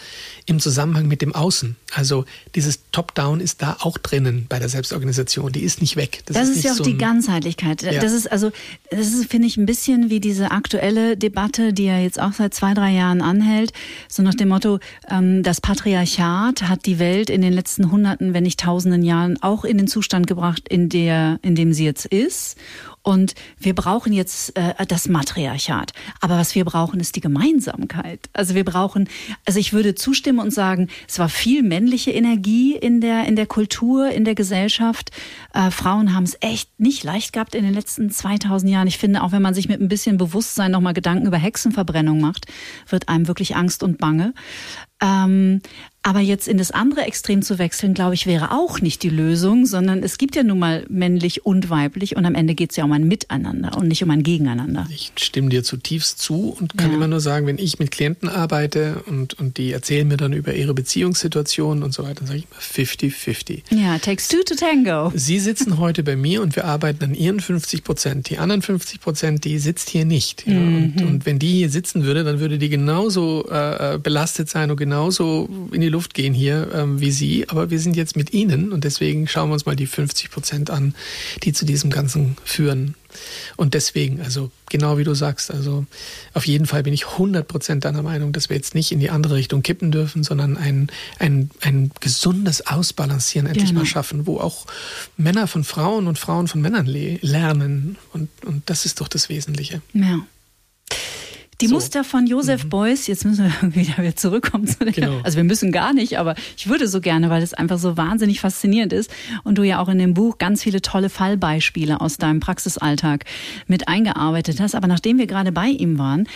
Speaker 1: im Zusammenhang mit dem Außen. Also dieses Top-Down ist da auch drinnen bei der Selbstorganisation. Die ist nicht weg.
Speaker 3: Das, das ist, ist ja auch so die Ganzheitlichkeit. Ja. Das ist also, das ist, finde ich, ein bisschen wie diese aktuelle Debatte, die ja jetzt auch seit zwei, drei Jahren anhält. So nach dem Motto, ähm, das Patriarchat hat die Welt in den letzten Hunderten, wenn nicht Tausenden Jahren auch in den Zustand gebracht, in der, in dem sie jetzt ist. Und wir brauchen jetzt äh, das Matriarchat. Aber was wir brauchen, ist die Gemeinsamkeit. Also wir brauchen, also ich würde zustimmen und sagen, es war viel männliche Energie in der, in der Kultur, in der Gesellschaft. Äh, Frauen haben es echt nicht leicht gehabt in den letzten 2000 Jahren. Ich finde, auch wenn man sich mit ein bisschen Bewusstsein nochmal Gedanken über Hexenverbrennung macht, wird einem wirklich Angst und Bange. Ähm, aber jetzt in das andere Extrem zu wechseln, glaube ich, wäre auch nicht die Lösung, sondern es gibt ja nun mal männlich und weiblich und am Ende geht es ja um ein Miteinander und nicht um ein Gegeneinander.
Speaker 1: Ich stimme dir zutiefst zu und kann ja. immer nur sagen, wenn ich mit Klienten arbeite und, und die erzählen mir dann über ihre Beziehungssituation und so weiter, dann sage ich immer 50-50.
Speaker 3: Ja, takes two to tango.
Speaker 1: Sie sitzen heute bei mir und wir arbeiten an ihren 50 Prozent. Die anderen 50 Prozent, die sitzt hier nicht. Ja? Mhm. Und, und, wenn die hier sitzen würde, dann würde die genauso äh, äh belastet sein und genauso in die Luft Luft gehen hier ähm, wie Sie, aber wir sind jetzt mit Ihnen und deswegen schauen wir uns mal die 50 Prozent an, die zu diesem Ganzen führen. Und deswegen, also genau wie du sagst, also auf jeden Fall bin ich 100 Prozent deiner Meinung, dass wir jetzt nicht in die andere Richtung kippen dürfen, sondern ein, ein, ein gesundes Ausbalancieren endlich genau. mal schaffen, wo auch Männer von Frauen und Frauen von Männern lernen. Und, und das ist doch das Wesentliche.
Speaker 3: Ja. Die so. Muster von Josef mhm. Beuys, jetzt müssen wir wieder zurückkommen zu der, genau. also wir müssen gar nicht, aber ich würde so gerne, weil es einfach so wahnsinnig faszinierend ist und du ja auch in dem Buch ganz viele tolle Fallbeispiele aus deinem Praxisalltag mit eingearbeitet hast. Aber nachdem wir gerade bei ihm waren,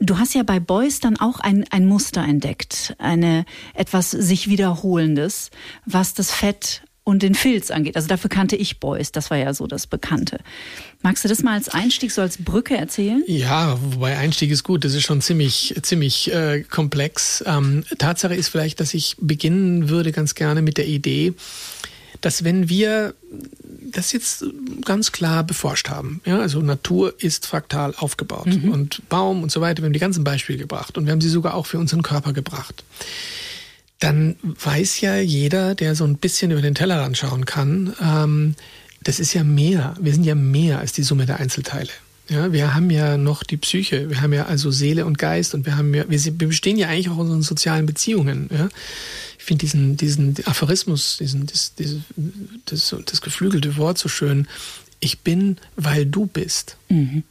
Speaker 3: du hast ja bei Beuys dann auch ein, ein Muster entdeckt, eine etwas sich wiederholendes, was das Fett und den Filz angeht. Also dafür kannte ich Beuys, das war ja so das Bekannte. Magst du das mal als Einstieg, so als Brücke erzählen?
Speaker 1: Ja, wobei Einstieg ist gut, das ist schon ziemlich, ziemlich äh, komplex. Ähm, Tatsache ist vielleicht, dass ich beginnen würde ganz gerne mit der Idee, dass wenn wir das jetzt ganz klar beforscht haben, ja, also Natur ist fraktal aufgebaut mhm. und Baum und so weiter, wir haben die ganzen Beispiele gebracht und wir haben sie sogar auch für unseren Körper gebracht dann weiß ja jeder, der so ein bisschen über den Tellerrand schauen kann, ähm, das ist ja mehr. Wir sind ja mehr als die Summe der Einzelteile. Ja, wir haben ja noch die Psyche, wir haben ja also Seele und Geist und wir haben ja, wir, wir bestehen ja eigentlich auch in unseren sozialen Beziehungen. Ja. Ich finde diesen, diesen Aphorismus, diesen, das, das, das, geflügelte Wort so schön. Ich bin, weil du bist. Mhm.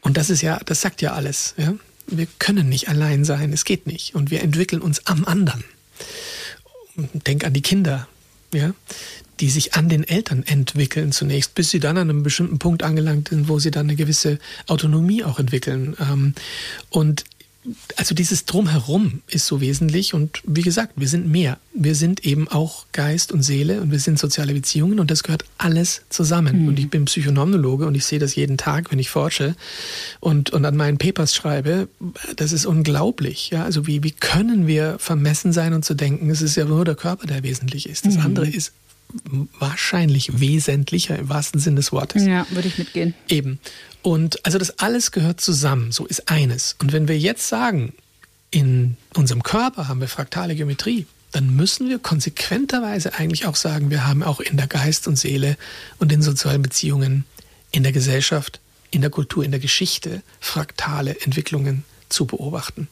Speaker 1: Und das ist ja, das sagt ja alles. Ja. Wir können nicht allein sein, es geht nicht. Und wir entwickeln uns am anderen. Denk an die Kinder, ja, die sich an den Eltern entwickeln zunächst, bis sie dann an einem bestimmten Punkt angelangt sind, wo sie dann eine gewisse Autonomie auch entwickeln. Ähm, und also dieses Drumherum ist so wesentlich und wie gesagt, wir sind mehr. Wir sind eben auch Geist und Seele und wir sind soziale Beziehungen und das gehört alles zusammen. Mhm. Und ich bin Psychonomnologe und ich sehe das jeden Tag, wenn ich forsche und, und an meinen Papers schreibe. Das ist unglaublich. Ja, also wie, wie können wir vermessen sein und zu denken, es ist ja nur der Körper, der wesentlich ist. Das mhm. andere ist wahrscheinlich wesentlicher im wahrsten Sinne des Wortes.
Speaker 3: Ja, würde ich mitgehen.
Speaker 1: Eben. Und also das alles gehört zusammen, so ist eines. Und wenn wir jetzt sagen, in unserem Körper haben wir fraktale Geometrie, dann müssen wir konsequenterweise eigentlich auch sagen, wir haben auch in der Geist und Seele und in sozialen Beziehungen, in der Gesellschaft, in der Kultur, in der Geschichte fraktale Entwicklungen zu beobachten.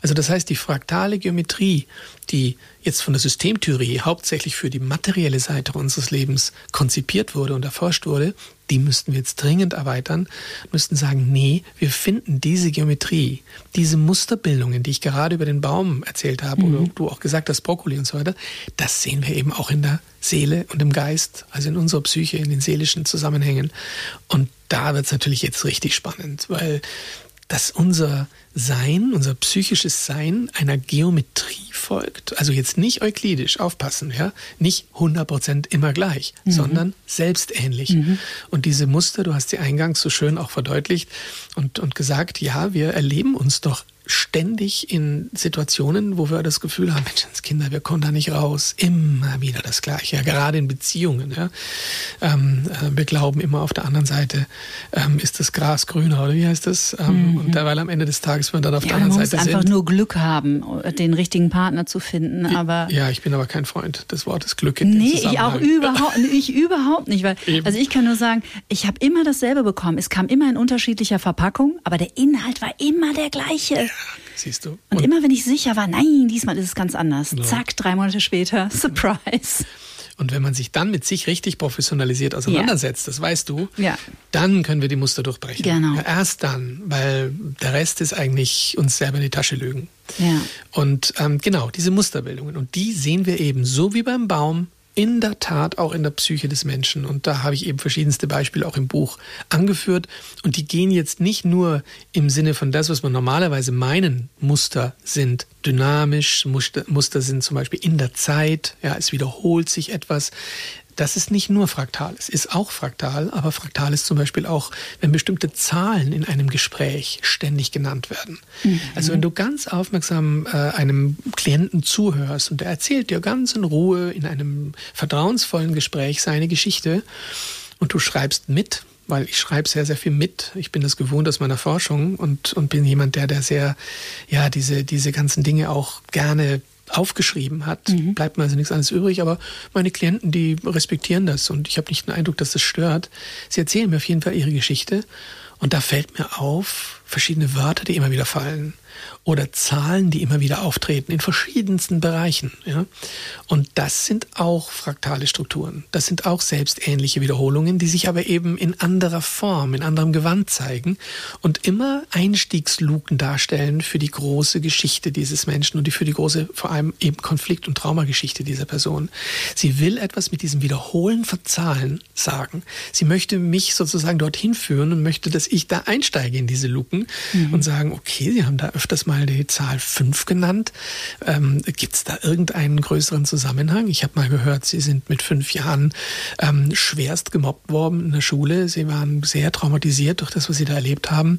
Speaker 1: Also das heißt, die fraktale Geometrie, die jetzt von der Systemtheorie hauptsächlich für die materielle Seite unseres Lebens konzipiert wurde und erforscht wurde, die müssten wir jetzt dringend erweitern, müssten sagen, nee, wir finden diese Geometrie, diese Musterbildungen, die ich gerade über den Baum erzählt habe mhm. oder du auch gesagt hast, Brokkoli und so weiter, das sehen wir eben auch in der Seele und im Geist, also in unserer Psyche, in den seelischen Zusammenhängen. Und da wird es natürlich jetzt richtig spannend, weil dass unser Sein, unser psychisches Sein einer Geometrie folgt. Also jetzt nicht euklidisch, aufpassen, ja, nicht 100% immer gleich, mhm. sondern selbstähnlich. Mhm. Und diese Muster, du hast sie eingangs so schön auch verdeutlicht und, und gesagt, ja, wir erleben uns doch ständig in Situationen, wo wir das Gefühl haben, Menschenskinder, wir kommen da nicht raus. Immer wieder das Gleiche, ja, gerade in Beziehungen. Ja. Ähm, äh, wir glauben immer auf der anderen Seite, ähm, ist das Gras grüner oder wie heißt das? Ähm, mhm. Und weil am Ende des Tages wir dann auf ja, der anderen Seite
Speaker 3: sind. einfach nur Glück haben, den richtigen Partner zu finden. Aber
Speaker 1: ja, ich bin aber kein Freund des Wortes Glück.
Speaker 3: In nee, ich auch überhaupt, ich überhaupt nicht. Weil, also ich kann nur sagen, ich habe immer dasselbe bekommen. Es kam immer in unterschiedlicher Verpackung, aber der Inhalt war immer der gleiche. Ja,
Speaker 1: siehst du.
Speaker 3: Und, und, immer wenn ich sicher war, nein, diesmal ist es ganz anders. Genau. Zack, drei Monate später, Surprise.
Speaker 1: Und wenn man sich dann mit sich richtig professionalisiert auseinandersetzt, ja. das weißt du,
Speaker 3: ja.
Speaker 1: dann können wir die Muster durchbrechen.
Speaker 3: Genau.
Speaker 1: Ja, erst dann, weil der Rest ist eigentlich uns selber in die Tasche lügen.
Speaker 3: Ja.
Speaker 1: Und ähm, genau, diese Musterbildungen. Und die sehen wir eben so wie beim Baum in der Tat auch in der Psyche des Menschen. Und da habe ich eben verschiedenste Beispiele auch im Buch angeführt. Und die gehen jetzt nicht nur im Sinne von das, was man normalerweise meinen, Muster sind dynamisch, Muster, Muster sind zum Beispiel in der Zeit, ja, es wiederholt sich etwas das ist nicht nur fraktal, es ist auch fraktal, aber fraktal ist zum Beispiel auch, wenn bestimmte Zahlen in einem Gespräch ständig genannt werden. Mhm. Also wenn du ganz aufmerksam äh, einem Klienten zuhörst und er erzählt dir ganz in Ruhe in einem vertrauensvollen Gespräch seine Geschichte und du schreibst mit, weil ich schreibe sehr, sehr viel mit. Ich bin das gewohnt aus meiner Forschung und, und bin jemand, der, der sehr, ja, diese, diese ganzen Dinge auch gerne aufgeschrieben hat, mhm. bleibt mir also nichts anderes übrig. Aber meine Klienten, die respektieren das und ich habe nicht den Eindruck, dass das stört. Sie erzählen mir auf jeden Fall ihre Geschichte und da fällt mir auf verschiedene Wörter, die immer wieder fallen oder Zahlen, die immer wieder auftreten in verschiedensten Bereichen. Ja? Und das sind auch fraktale Strukturen. Das sind auch selbstähnliche Wiederholungen, die sich aber eben in anderer Form, in anderem Gewand zeigen und immer Einstiegsluken darstellen für die große Geschichte dieses Menschen und die für die große, vor allem eben Konflikt- und Traumageschichte dieser Person. Sie will etwas mit diesem Wiederholen von Zahlen sagen. Sie möchte mich sozusagen dorthin führen und möchte, dass ich da einsteige in diese Luken mhm. und sagen, okay, Sie haben da öfters mal die Zahl 5 genannt. Ähm, Gibt es da irgendeinen größeren Zusammenhang? Ich habe mal gehört, Sie sind mit fünf Jahren ähm, schwerst gemobbt worden in der Schule. Sie waren sehr traumatisiert durch das, was Sie da erlebt haben.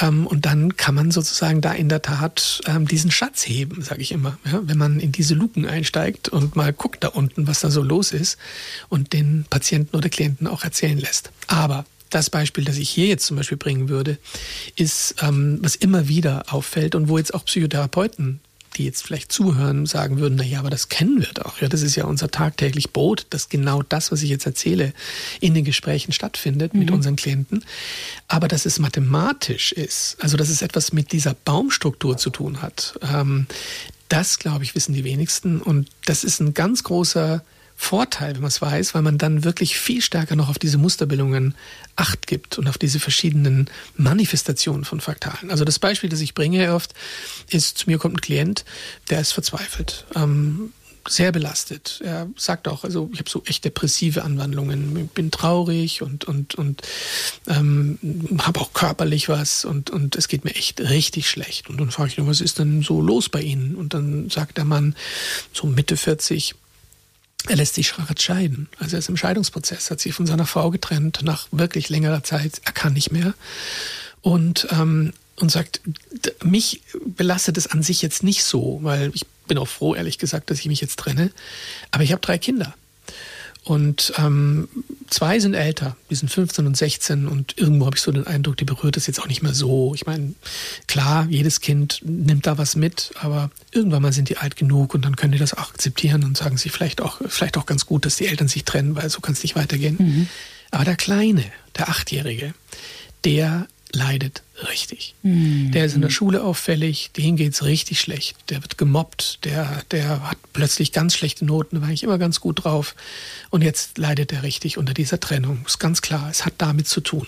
Speaker 1: Ähm, und dann kann man sozusagen da in der Tat ähm, diesen Schatz heben, sage ich immer. Ja? Wenn man in diese Luken einsteigt und mal guckt da unten, was da so los ist und den Patienten oder Klienten auch erzählen lässt. Aber das Beispiel, das ich hier jetzt zum Beispiel bringen würde, ist, ähm, was immer wieder auffällt und wo jetzt auch Psychotherapeuten die jetzt vielleicht zuhören, sagen würden, na ja, aber das kennen wir doch. Ja, das ist ja unser tagtäglich Brot, dass genau das, was ich jetzt erzähle, in den Gesprächen stattfindet mhm. mit unseren Klienten. Aber dass es mathematisch ist, also dass es etwas mit dieser Baumstruktur zu tun hat, ähm, das, glaube ich, wissen die wenigsten. Und das ist ein ganz großer Vorteil, wenn man es weiß, weil man dann wirklich viel stärker noch auf diese Musterbildungen Acht gibt und auf diese verschiedenen Manifestationen von Fraktalen. Also das Beispiel, das ich bringe oft, ist, zu mir kommt ein Klient, der ist verzweifelt. Ähm, sehr belastet. Er sagt auch, also ich habe so echt depressive Anwandlungen, ich bin traurig und und und ähm, habe auch körperlich was und und es geht mir echt richtig schlecht. Und dann frage ich ihn, was ist denn so los bei Ihnen? Und dann sagt der Mann, so Mitte 40, er lässt sich scheiden. Also er ist im Scheidungsprozess, hat sich von seiner Frau getrennt nach wirklich längerer Zeit. Er kann nicht mehr. Und, ähm, und sagt, mich belastet es an sich jetzt nicht so, weil ich bin auch froh, ehrlich gesagt, dass ich mich jetzt trenne. Aber ich habe drei Kinder. Und ähm, zwei sind älter, die sind 15 und 16 und irgendwo habe ich so den Eindruck, die berührt es jetzt auch nicht mehr so. Ich meine, klar, jedes Kind nimmt da was mit, aber irgendwann mal sind die alt genug und dann können die das auch akzeptieren und sagen sich vielleicht auch, vielleicht auch ganz gut, dass die Eltern sich trennen, weil so kann es nicht weitergehen. Mhm. Aber der Kleine, der Achtjährige, der leidet richtig. Mhm. Der ist in der Schule auffällig, dem geht's richtig schlecht. Der wird gemobbt, der, der hat plötzlich ganz schlechte Noten, da war ich immer ganz gut drauf. Und jetzt leidet er richtig unter dieser Trennung. Ist ganz klar, es hat damit zu tun.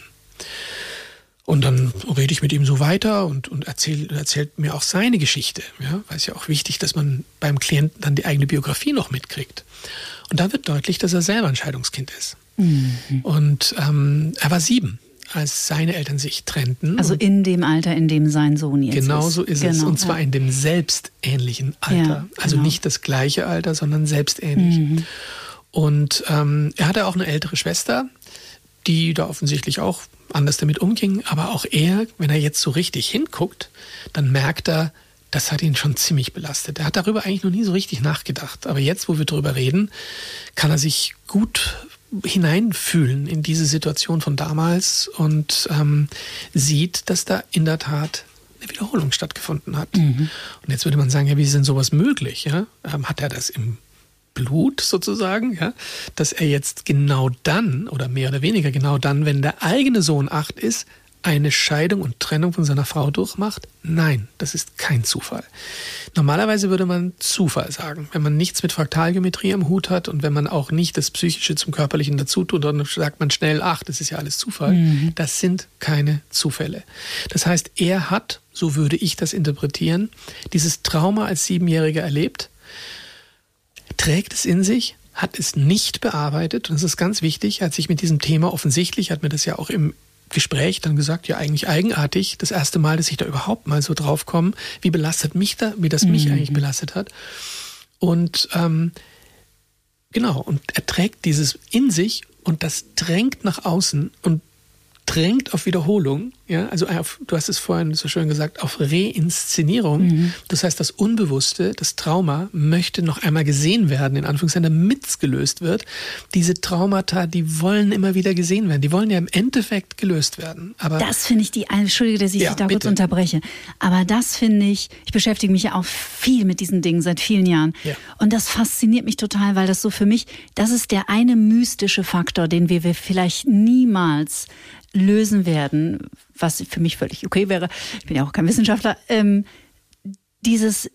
Speaker 1: Und dann rede ich mit ihm so weiter und, und erzähl, erzählt mir auch seine Geschichte. Ja, weil es ja auch wichtig, dass man beim Klienten dann die eigene Biografie noch mitkriegt. Und da wird deutlich, dass er selber ein Scheidungskind ist. Mhm. Und ähm, er war sieben als seine Eltern sich trennten.
Speaker 3: Also in dem Alter, in dem sein Sohn jetzt
Speaker 1: genau ist. Genau so ist genau, es. Und zwar ja. in dem selbstähnlichen Alter. Ja, genau. Also nicht das gleiche Alter, sondern selbstähnlich. Mhm. Und ähm, er hatte auch eine ältere Schwester, die da offensichtlich auch anders damit umgingen. Aber auch er, wenn er jetzt so richtig hinguckt, dann merkt er, das hat ihn schon ziemlich belastet. Er hat darüber eigentlich noch nie so richtig nachgedacht. Aber jetzt, wo wir darüber reden, kann er sich gut hineinfühlen in diese Situation von damals und ähm, sieht, dass da in der Tat eine Wiederholung stattgefunden hat. Mhm. Und jetzt würde man sagen, ja, wie ist denn sowas möglich? Ja? Ähm, hat er das im Blut sozusagen, ja, dass er jetzt genau dann oder mehr oder weniger genau dann, wenn der eigene Sohn acht ist, eine Scheidung und Trennung von seiner Frau durchmacht? Nein, das ist kein Zufall. Normalerweise würde man Zufall sagen, wenn man nichts mit Fraktalgeometrie am Hut hat und wenn man auch nicht das Psychische zum Körperlichen dazu tut, dann sagt man schnell, ach, das ist ja alles Zufall. Mhm. Das sind keine Zufälle. Das heißt, er hat, so würde ich das interpretieren, dieses Trauma als Siebenjähriger erlebt, trägt es in sich, hat es nicht bearbeitet. Und das ist ganz wichtig. Er hat sich mit diesem Thema offensichtlich, hat mir das ja auch im Gespräch dann gesagt, ja eigentlich eigenartig, das erste Mal, dass ich da überhaupt mal so drauf komme, wie belastet mich da, wie das mich mhm. eigentlich belastet hat. Und ähm, genau, und er trägt dieses in sich und das drängt nach außen und drängt auf Wiederholung, ja, also auf, du hast es vorhin so schön gesagt, auf Reinszenierung. Mhm. Das heißt, das Unbewusste, das Trauma möchte noch einmal gesehen werden, in Anführungszeichen, damit es gelöst wird. Diese Traumata, die wollen immer wieder gesehen werden. Die wollen ja im Endeffekt gelöst werden. Aber
Speaker 3: das finde ich die, entschuldige, dass ich ja, da bitte. kurz unterbreche. Aber das finde ich, ich beschäftige mich ja auch viel mit diesen Dingen seit vielen Jahren. Ja. Und das fasziniert mich total, weil das so für mich, das ist der eine mystische Faktor, den wir, wir vielleicht niemals lösen werden, was für mich völlig okay wäre, ich bin ja auch kein Wissenschaftler, ähm, dieses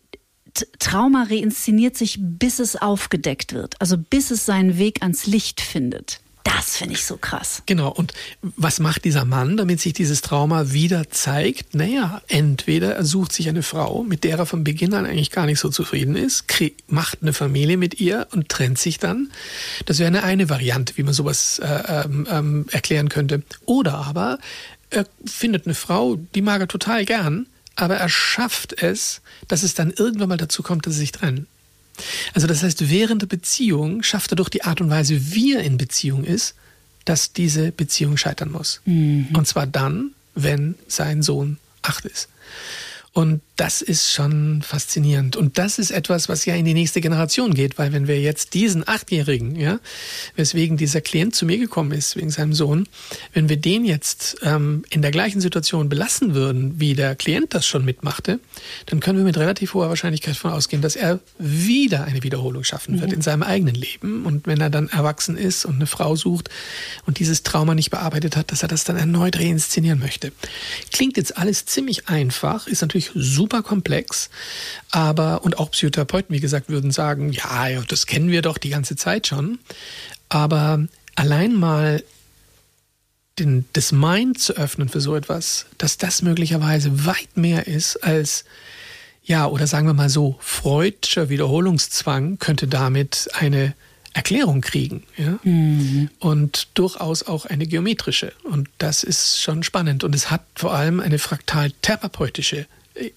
Speaker 3: Trauma reinszeniert sich, bis es aufgedeckt wird, also bis es seinen Weg ans Licht findet. Das finde ich so krass.
Speaker 1: Genau. Und was macht dieser Mann, damit sich dieses Trauma wieder zeigt? Naja, entweder er sucht sich eine Frau, mit der er von Beginn an eigentlich gar nicht so zufrieden ist, macht eine Familie mit ihr und trennt sich dann. Das wäre eine eine Variante, wie man sowas äh, ähm, ähm, erklären könnte. Oder aber er findet eine Frau, die mag er total gern, aber er schafft es, dass es dann irgendwann mal dazu kommt, dass sie sich trennen. Also das heißt, während der Beziehung schafft er durch die Art und Weise, wie er in Beziehung ist, dass diese Beziehung scheitern muss. Mhm. Und zwar dann, wenn sein Sohn acht ist. Und das ist schon faszinierend. Und das ist etwas, was ja in die nächste Generation geht, weil wenn wir jetzt diesen Achtjährigen, ja, weswegen dieser Klient zu mir gekommen ist, wegen seinem Sohn, wenn wir den jetzt ähm, in der gleichen Situation belassen würden, wie der Klient das schon mitmachte, dann können wir mit relativ hoher Wahrscheinlichkeit davon ausgehen, dass er wieder eine Wiederholung schaffen wird mhm. in seinem eigenen Leben. Und wenn er dann erwachsen ist und eine Frau sucht und dieses Trauma nicht bearbeitet hat, dass er das dann erneut reinszenieren möchte. Klingt jetzt alles ziemlich einfach, ist natürlich super komplex, aber und auch Psychotherapeuten, wie gesagt, würden sagen, ja, das kennen wir doch die ganze Zeit schon, aber allein mal den, das Mind zu öffnen für so etwas, dass das möglicherweise weit mehr ist als ja, oder sagen wir mal so, Freudscher Wiederholungszwang könnte damit eine Erklärung kriegen. Ja? Mhm. Und durchaus auch eine geometrische. Und das ist schon spannend. Und es hat vor allem eine fraktal-therapeutische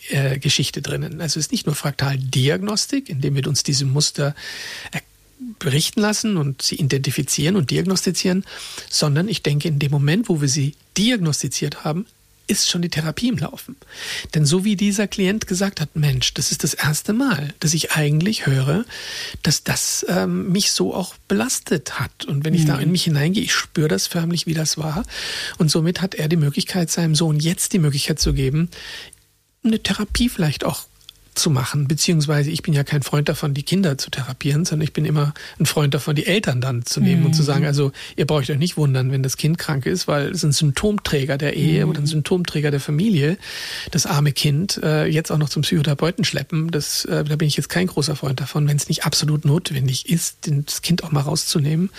Speaker 1: äh, Geschichte drinnen. Also es ist nicht nur Fraktaldiagnostik, indem wir uns diese Muster berichten lassen und sie identifizieren und diagnostizieren, sondern ich denke, in dem Moment, wo wir sie diagnostiziert haben, ist schon die Therapie im Laufen. Denn so wie dieser Klient gesagt hat, Mensch, das ist das erste Mal, dass ich eigentlich höre, dass das ähm, mich so auch belastet hat. Und wenn ich mhm. da in mich hineingehe, ich spüre das förmlich, wie das war. Und somit hat er die Möglichkeit, seinem Sohn jetzt die Möglichkeit zu geben, eine Therapie vielleicht auch zu machen, beziehungsweise ich bin ja kein Freund davon, die Kinder zu therapieren, sondern ich bin immer ein Freund davon, die Eltern dann zu nehmen mhm. und zu sagen, mhm. also ihr braucht euch nicht wundern, wenn das Kind krank ist, weil es ein Symptomträger der Ehe mhm. oder ein Symptomträger der Familie, das arme Kind äh, jetzt auch noch zum Psychotherapeuten schleppen, das, äh, da bin ich jetzt kein großer Freund davon, wenn es nicht absolut notwendig ist, das Kind auch mal rauszunehmen.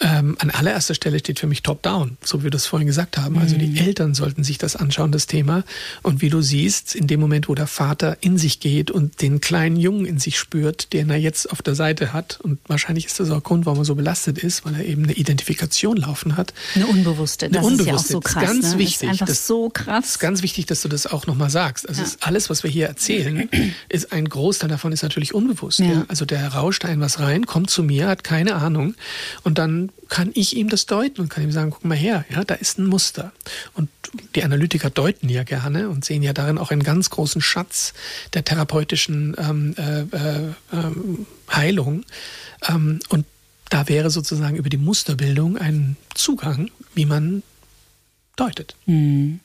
Speaker 1: Ähm, an allererster Stelle steht für mich Top-Down, so wie wir das vorhin gesagt haben. Also die mhm. Eltern sollten sich das anschauen, das Thema. Und wie du siehst, in dem Moment, wo der Vater in sich geht und den kleinen Jungen in sich spürt, den er jetzt auf der Seite hat, und wahrscheinlich ist das auch Grund, warum er so belastet ist, weil er eben eine Identifikation laufen hat.
Speaker 3: Eine unbewusste, das eine unbewusste. ist ja auch so krass.
Speaker 1: Ganz
Speaker 3: ne?
Speaker 1: wichtig.
Speaker 3: Das ist einfach
Speaker 1: das,
Speaker 3: so krass.
Speaker 1: ist ganz wichtig, dass du das auch nochmal sagst. Also ja. alles, was wir hier erzählen, ist ein Großteil davon ist natürlich unbewusst. Ja. Ja? Also der rauscht ein was rein, kommt zu mir, hat keine Ahnung und dann kann ich ihm das deuten und kann ihm sagen, guck mal her, ja, da ist ein Muster. Und die Analytiker deuten ja gerne und sehen ja darin auch einen ganz großen Schatz der therapeutischen ähm, äh, äh, ähm, Heilung. Ähm, und da wäre sozusagen über die Musterbildung ein Zugang, wie man deutet.
Speaker 3: Mhm.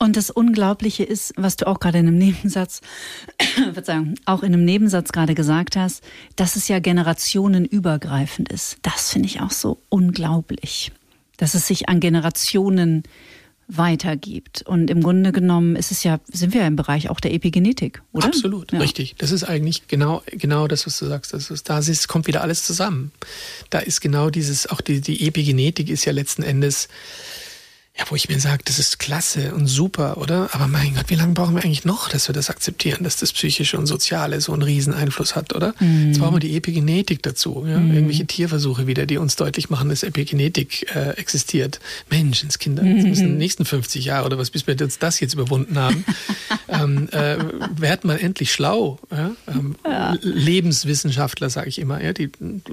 Speaker 3: Und das Unglaubliche ist, was du auch gerade in einem Nebensatz, Verzeihung, auch in einem Nebensatz gerade gesagt hast, dass es ja generationenübergreifend ist. Das finde ich auch so unglaublich, dass es sich an Generationen weitergibt. Und im Grunde genommen ist es ja, sind wir ja im Bereich auch der Epigenetik, oder?
Speaker 1: Absolut, ja. richtig. Das ist eigentlich genau, genau das, was du sagst. Das ist, da ist, kommt wieder alles zusammen. Da ist genau dieses, auch die, die Epigenetik ist ja letzten Endes ja, wo ich mir sage, das ist klasse und super, oder? Aber mein Gott, wie lange brauchen wir eigentlich noch, dass wir das akzeptieren, dass das Psychische und Soziale so einen riesen Einfluss hat, oder? Mhm. Jetzt brauchen wir die Epigenetik dazu, ja? Mhm. Irgendwelche Tierversuche wieder, die uns deutlich machen, dass Epigenetik äh, existiert. Menschenskinder, mhm. müssen in den nächsten 50 Jahre oder was, bis wir uns das jetzt überwunden haben, ähm, äh, werd mal endlich schlau. Ja? Ähm, ja. Lebenswissenschaftler, sage ich immer, ja? die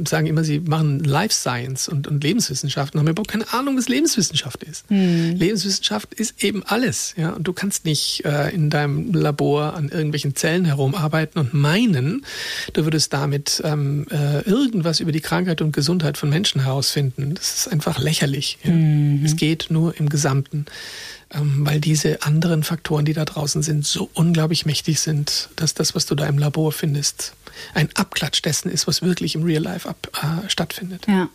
Speaker 1: sagen immer, sie machen Life Science und, und Lebenswissenschaften, haben überhaupt keine Ahnung, was Lebenswissenschaft ist. Mhm. Mhm. Lebenswissenschaft ist eben alles. Ja? Und du kannst nicht äh, in deinem Labor an irgendwelchen Zellen herumarbeiten und meinen, du würdest damit ähm, äh, irgendwas über die Krankheit und Gesundheit von Menschen herausfinden. Das ist einfach lächerlich. Ja? Mhm. Es geht nur im Gesamten ähm, weil diese anderen Faktoren, die da draußen sind, so unglaublich mächtig sind, dass das, was du da im Labor findest, ein Abklatsch dessen ist, was wirklich im Real Life ab, äh, stattfindet.
Speaker 3: Ja.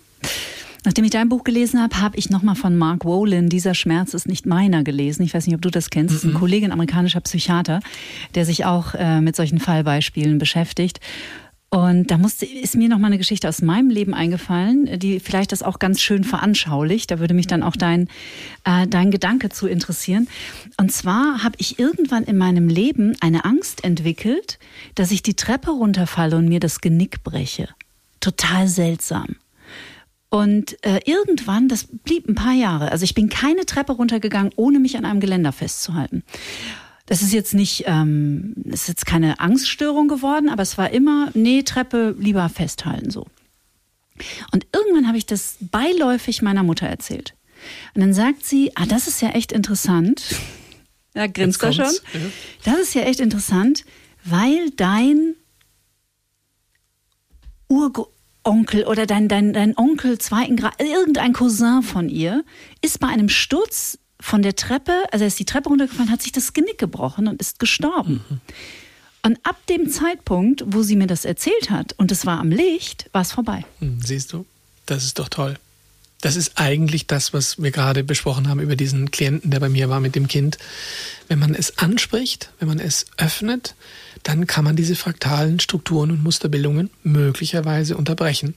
Speaker 3: Nachdem ich dein Buch gelesen habe, habe ich nochmal von Mark Wolin, Dieser Schmerz ist nicht meiner, gelesen. Ich weiß nicht, ob du das kennst. Das ist ein mhm. Kollege, ein amerikanischer Psychiater, der sich auch äh, mit solchen Fallbeispielen beschäftigt. Und da musste, ist mir noch mal eine Geschichte aus meinem Leben eingefallen, die vielleicht das auch ganz schön veranschaulicht. Da würde mich dann auch dein, äh, dein Gedanke zu interessieren. Und zwar habe ich irgendwann in meinem Leben eine Angst entwickelt, dass ich die Treppe runterfalle und mir das Genick breche. Total seltsam. Und äh, irgendwann, das blieb ein paar Jahre, also ich bin keine Treppe runtergegangen, ohne mich an einem Geländer festzuhalten. Das ist jetzt nicht, ähm, ist jetzt keine Angststörung geworden, aber es war immer, nee, Treppe lieber festhalten so. Und irgendwann habe ich das beiläufig meiner Mutter erzählt. Und dann sagt sie, ah, das ist ja echt interessant. Ja, grinst er schon. Das ist ja echt interessant, weil dein Urgroßvater Onkel oder dein, dein, dein Onkel zweiten Grad, irgendein Cousin von ihr, ist bei einem Sturz von der Treppe, also er ist die Treppe runtergefallen, hat sich das Genick gebrochen und ist gestorben. Mhm. Und ab dem Zeitpunkt, wo sie mir das erzählt hat und es war am Licht, war es vorbei.
Speaker 1: Hm, siehst du, das ist doch toll. Das ist eigentlich das, was wir gerade besprochen haben über diesen Klienten, der bei mir war mit dem Kind. Wenn man es anspricht, wenn man es öffnet, dann kann man diese fraktalen Strukturen und Musterbildungen möglicherweise unterbrechen.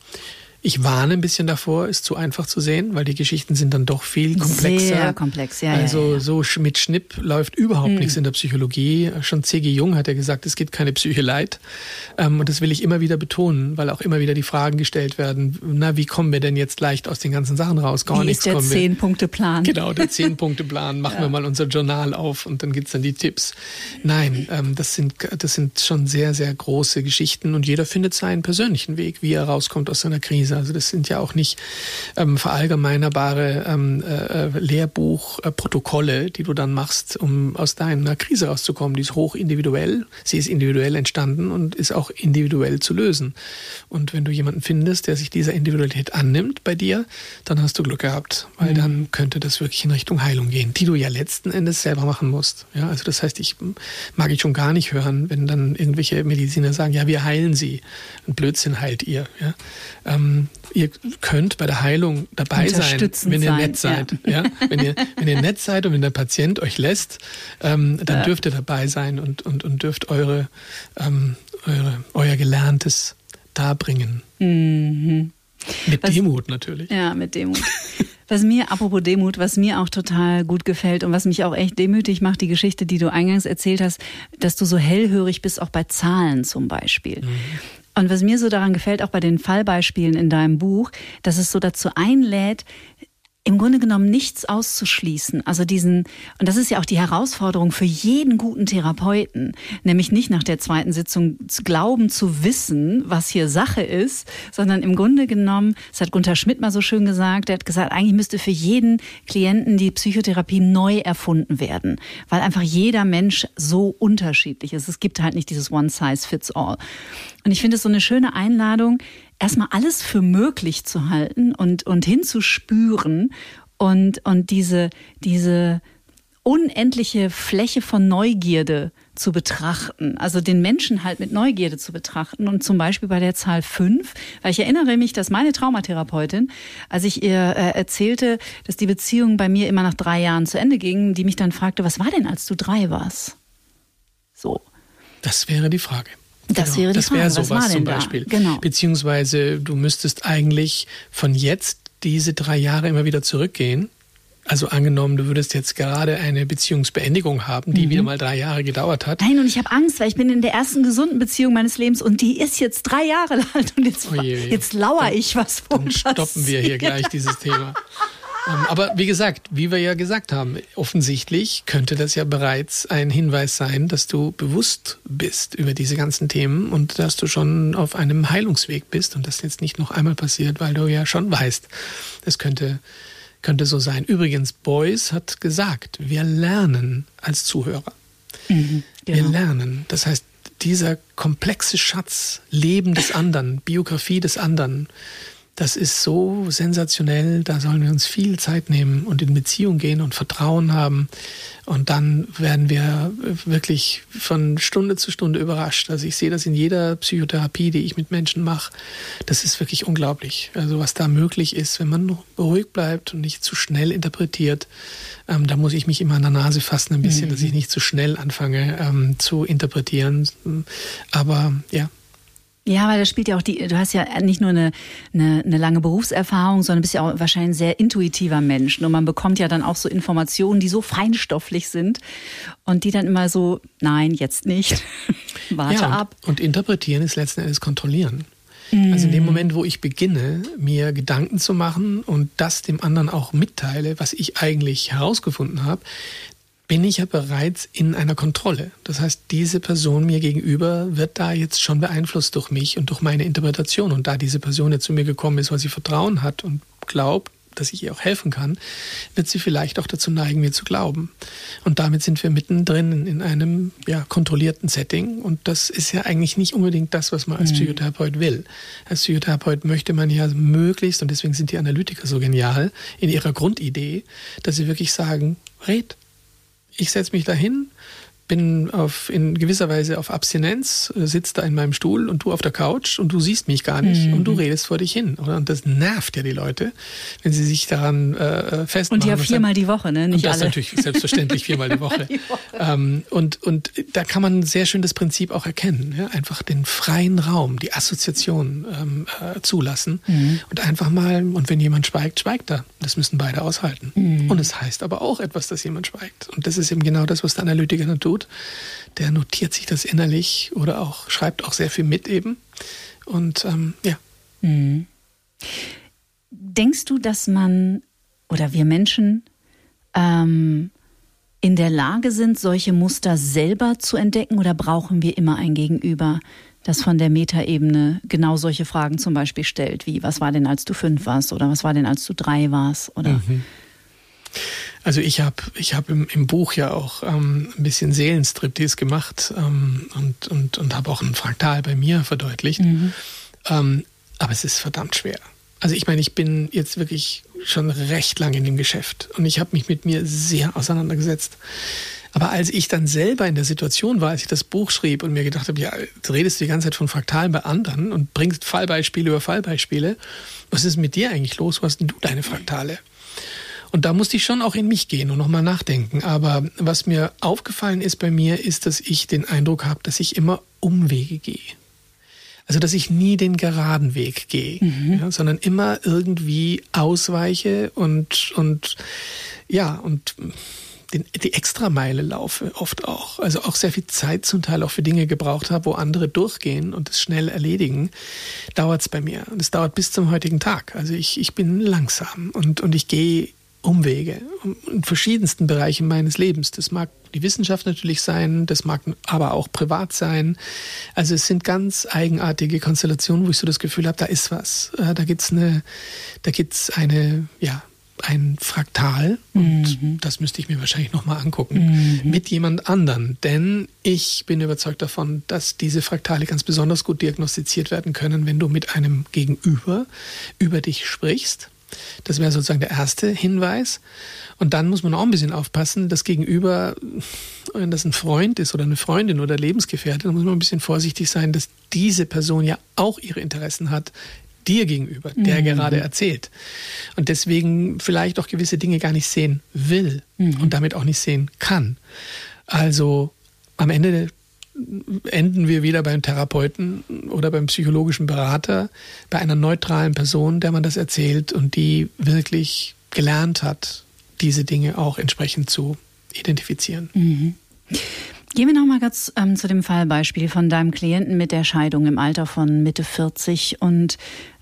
Speaker 1: Ich warne ein bisschen davor, es zu einfach zu sehen, weil die Geschichten sind dann doch viel komplexer.
Speaker 3: Sehr komplex, ja.
Speaker 1: Also
Speaker 3: ja, ja.
Speaker 1: so mit Schnipp läuft überhaupt mhm. nichts in der Psychologie. Schon C.G. Jung hat ja gesagt, es gibt keine Psyche leid. Ähm, und das will ich immer wieder betonen, weil auch immer wieder die Fragen gestellt werden, na, wie kommen wir denn jetzt leicht aus den ganzen Sachen raus?
Speaker 3: Gar wie nichts. Ist der Zehn-Punkte-Plan.
Speaker 1: Genau, der Zehn-Punkte-Plan. Machen ja. wir mal unser Journal auf und dann gibt's dann die Tipps. Nein, ähm, das, sind, das sind schon sehr, sehr große Geschichten und jeder findet seinen persönlichen Weg, wie er rauskommt aus seiner Krise. Krise. Also das sind ja auch nicht ähm, verallgemeinerbare ähm, äh, Lehrbuchprotokolle, äh, die du dann machst, um aus deiner Krise rauszukommen. Die ist hoch individuell. Sie ist individuell entstanden und ist auch individuell zu lösen. Und wenn du jemanden findest, der sich dieser Individualität annimmt bei dir, dann hast du Glück gehabt, weil mhm. dann könnte das wirklich in Richtung Heilung gehen, die du ja letzten Endes selber machen musst. Ja, also das heißt, ich mag ich schon gar nicht hören, wenn dann irgendwelche Mediziner sagen, ja, wir heilen sie. Ein Blödsinn heilt ihr. Ja? Ähm, ihr könnt bei der Heilung dabei sein, wenn ihr sein, nett seid. Ja. ja. Wenn, ihr, wenn ihr nett seid und wenn der Patient euch lässt, ähm, dann ja. dürft ihr dabei sein und, und, und dürft eure, ähm, eure, euer Gelerntes darbringen. Mhm. Mit was, Demut natürlich.
Speaker 3: Ja, mit Demut. Was mir, apropos Demut, was mir auch total gut gefällt und was mich auch echt demütig macht, die Geschichte, die du eingangs erzählt hast, dass du so hellhörig bist, auch bei Zahlen zum Beispiel. Mhm. Und was mir so daran gefällt, auch bei den Fallbeispielen in deinem Buch, dass es so dazu einlädt, im Grunde genommen nichts auszuschließen. Also diesen, und das ist ja auch die Herausforderung für jeden guten Therapeuten, nämlich nicht nach der zweiten Sitzung zu glauben zu wissen, was hier Sache ist, sondern im Grunde genommen, das hat Gunther Schmidt mal so schön gesagt, der hat gesagt, eigentlich müsste für jeden Klienten die Psychotherapie neu erfunden werden, weil einfach jeder Mensch so unterschiedlich ist. Es gibt halt nicht dieses One Size Fits All. Und ich finde es so eine schöne Einladung, erstmal alles für möglich zu halten und, und hinzuspüren und, und diese, diese unendliche Fläche von Neugierde zu betrachten, also den Menschen halt mit Neugierde zu betrachten und zum Beispiel bei der Zahl fünf, weil ich erinnere mich, dass meine Traumatherapeutin, als ich ihr äh, erzählte, dass die Beziehung bei mir immer nach drei Jahren zu Ende ging, die mich dann fragte, was war denn, als du drei warst? So.
Speaker 1: Das wäre die Frage.
Speaker 3: Das
Speaker 1: genau.
Speaker 3: wäre die
Speaker 1: das
Speaker 3: Frage. Was
Speaker 1: sowas
Speaker 3: war denn
Speaker 1: zum
Speaker 3: da?
Speaker 1: Beispiel.
Speaker 3: Genau.
Speaker 1: Beziehungsweise du müsstest eigentlich von jetzt diese drei Jahre immer wieder zurückgehen. Also angenommen, du würdest jetzt gerade eine Beziehungsbeendigung haben, die
Speaker 3: Mhm.
Speaker 1: wieder mal drei Jahre gedauert hat.
Speaker 3: Nein, und ich habe Angst, weil ich bin in der ersten gesunden Beziehung meines Lebens und die ist jetzt drei Jahre alt und jetzt,
Speaker 1: Oh je, je.
Speaker 3: jetzt lauere
Speaker 1: Dann-
Speaker 3: ich was
Speaker 1: Dann stoppen wir hier gleich dieses Thema. Ähm, Aber wie gesagt, wie wir ja gesagt haben, offensichtlich könnte das ja bereits ein Hinweis sein, dass du bewusst bist über diese ganzen Themen und dass du schon auf einem Heilungsweg bist und das jetzt nicht noch einmal passiert, weil du ja schon weißt, es könnte, könnte so sein. Übrigens, Beuys hat gesagt, wir lernen als Zuhörer. Wir
Speaker 3: Genau.
Speaker 1: lernen. Das heißt, dieser komplexe Schatz, Leben des anderen, Biografie des anderen, das ist so sensationell. Da sollen wir uns viel Zeit nehmen und in Beziehung gehen und Vertrauen haben. Und dann werden wir wirklich von Stunde zu Stunde überrascht. Also ich sehe das in jeder Psychotherapie, die ich mit Menschen mache. Das ist wirklich unglaublich. Also was da möglich ist, wenn man ruhig bleibt und nicht zu schnell interpretiert. Ähm, da muss ich mich immer an der Nase fassen ein bisschen, dass ich nicht zu schnell anfange ähm, zu interpretieren. Aber ja,
Speaker 3: Ja, weil das spielt ja auch die, du hast ja nicht nur eine, eine, eine lange Berufserfahrung, sondern bist ja auch wahrscheinlich ein sehr intuitiver Mensch. Und man bekommt ja dann auch so Informationen, die so feinstofflich sind und die dann immer so, nein, jetzt nicht. Warte
Speaker 1: ja, und,
Speaker 3: ab.
Speaker 1: Und interpretieren ist letzten Endes kontrollieren. Also in dem Moment, wo ich beginne, mir Gedanken zu machen und das dem anderen auch mitteile, was ich eigentlich herausgefunden habe, bin ich ja bereits in einer Kontrolle. Das heißt, diese Person mir gegenüber wird da jetzt schon beeinflusst durch mich und durch meine Interpretation. Und da diese Person jetzt zu mir gekommen ist, weil sie Vertrauen hat und glaubt, dass ich ihr auch helfen kann, wird sie vielleicht auch dazu neigen, mir zu glauben. Und damit sind wir mittendrin in einem ja, kontrollierten Setting. Und das ist ja eigentlich nicht unbedingt das, was man als Psychotherapeut will. Als Psychotherapeut möchte man ja möglichst, und deswegen sind die Analytiker so genial, in ihrer Grundidee, dass sie wirklich sagen, red. Ich setze mich dahin, bin auf, in gewisser Weise auf Abstinenz, äh, sitze da in meinem Stuhl und du auf der Couch und du siehst mich gar nicht
Speaker 3: Mhm.
Speaker 1: und du redest vor dich hin. Oder? Und das nervt ja die Leute, wenn sie sich daran äh, festmachen.
Speaker 3: Und ja viermal die Woche, ne?
Speaker 1: und
Speaker 3: Nicht
Speaker 1: das
Speaker 3: alle.
Speaker 1: natürlich selbstverständlich viermal die Woche. Ähm, und, und da kann man sehr schön das Prinzip auch erkennen. Ja? Einfach den freien Raum, die Assoziation ähm, äh, zulassen.
Speaker 3: Mhm.
Speaker 1: Und einfach mal, und wenn jemand schweigt, schweigt er. Das müssen beide aushalten.
Speaker 3: Mhm.
Speaker 1: Und es heißt aber auch etwas, dass jemand schweigt. Und das ist eben genau das, was der Analytiker dann tut. Der notiert sich das innerlich oder auch schreibt auch sehr viel mit eben. Und ähm, ja,
Speaker 3: Denkst du, dass man oder wir Menschen ähm, in der Lage sind, solche Muster selber zu entdecken oder brauchen wir immer ein Gegenüber, das von der Metaebene genau solche Fragen zum Beispiel stellt, wie was war denn, als du fünf warst oder was war denn, als du drei warst oder
Speaker 1: Also ich habe ich hab im, im Buch ja auch ähm, ein bisschen Seelenstriptease gemacht ähm, und, und, und habe auch ein Fraktal bei mir verdeutlicht. Ähm, aber es ist verdammt schwer. Also ich meine, ich bin jetzt wirklich schon recht lange in dem Geschäft und ich habe mich mit mir sehr auseinandergesetzt. Aber als ich dann selber in der Situation war, als ich das Buch schrieb und mir gedacht habe, ja, jetzt redest du die ganze Zeit von Fraktalen bei anderen und bringst Fallbeispiele über Fallbeispiele, was ist mit dir eigentlich los? Was hast denn du deine Fraktale? Und da musste ich schon auch in mich gehen und nochmal nachdenken. Aber was mir aufgefallen ist bei mir, ist, dass ich den Eindruck habe, dass ich immer Umwege gehe. Also, dass ich nie den geraden Weg gehe, ja, sondern immer irgendwie ausweiche und, und ja, und den, die Extrameile laufe, oft auch. Also auch sehr viel Zeit zum Teil auch für Dinge gebraucht habe, wo andere durchgehen und es schnell erledigen, dauert es bei mir. Und es dauert bis zum heutigen Tag. Also ich, ich bin langsam und, und ich gehe Umwege in verschiedensten Bereichen meines Lebens. Das mag die Wissenschaft natürlich sein, das mag aber auch privat sein. Also es sind ganz eigenartige Konstellationen, wo ich so das Gefühl habe, da ist was. Äh, da gibt's eine, da gibt's eine, ja, ein Fraktal und mhm. das müsste ich mir wahrscheinlich nochmal angucken mhm. mit jemand anderen, denn ich bin überzeugt davon, dass diese Fraktale ganz besonders gut diagnostiziert werden können, wenn du mit einem Gegenüber über dich sprichst das wäre sozusagen der erste Hinweis. Und dann muss man auch ein bisschen aufpassen, das Gegenüber, wenn das ein Freund ist oder eine Freundin oder Lebensgefährtin, dann muss man ein bisschen vorsichtig sein, dass diese Person ja auch ihre Interessen hat, dir gegenüber, der mhm. gerade erzählt. Und deswegen vielleicht auch gewisse Dinge gar nicht sehen will mhm. und damit auch nicht sehen kann. Also am Ende enden wir wieder beim Therapeuten oder beim psychologischen Berater, bei einer neutralen Person, der man das erzählt und die wirklich gelernt hat, diese Dinge auch entsprechend zu identifizieren.
Speaker 3: Mhm. Gehen wir noch mal ganz ähm, zu dem Fallbeispiel von deinem Klienten mit der Scheidung im Alter von Mitte 40 und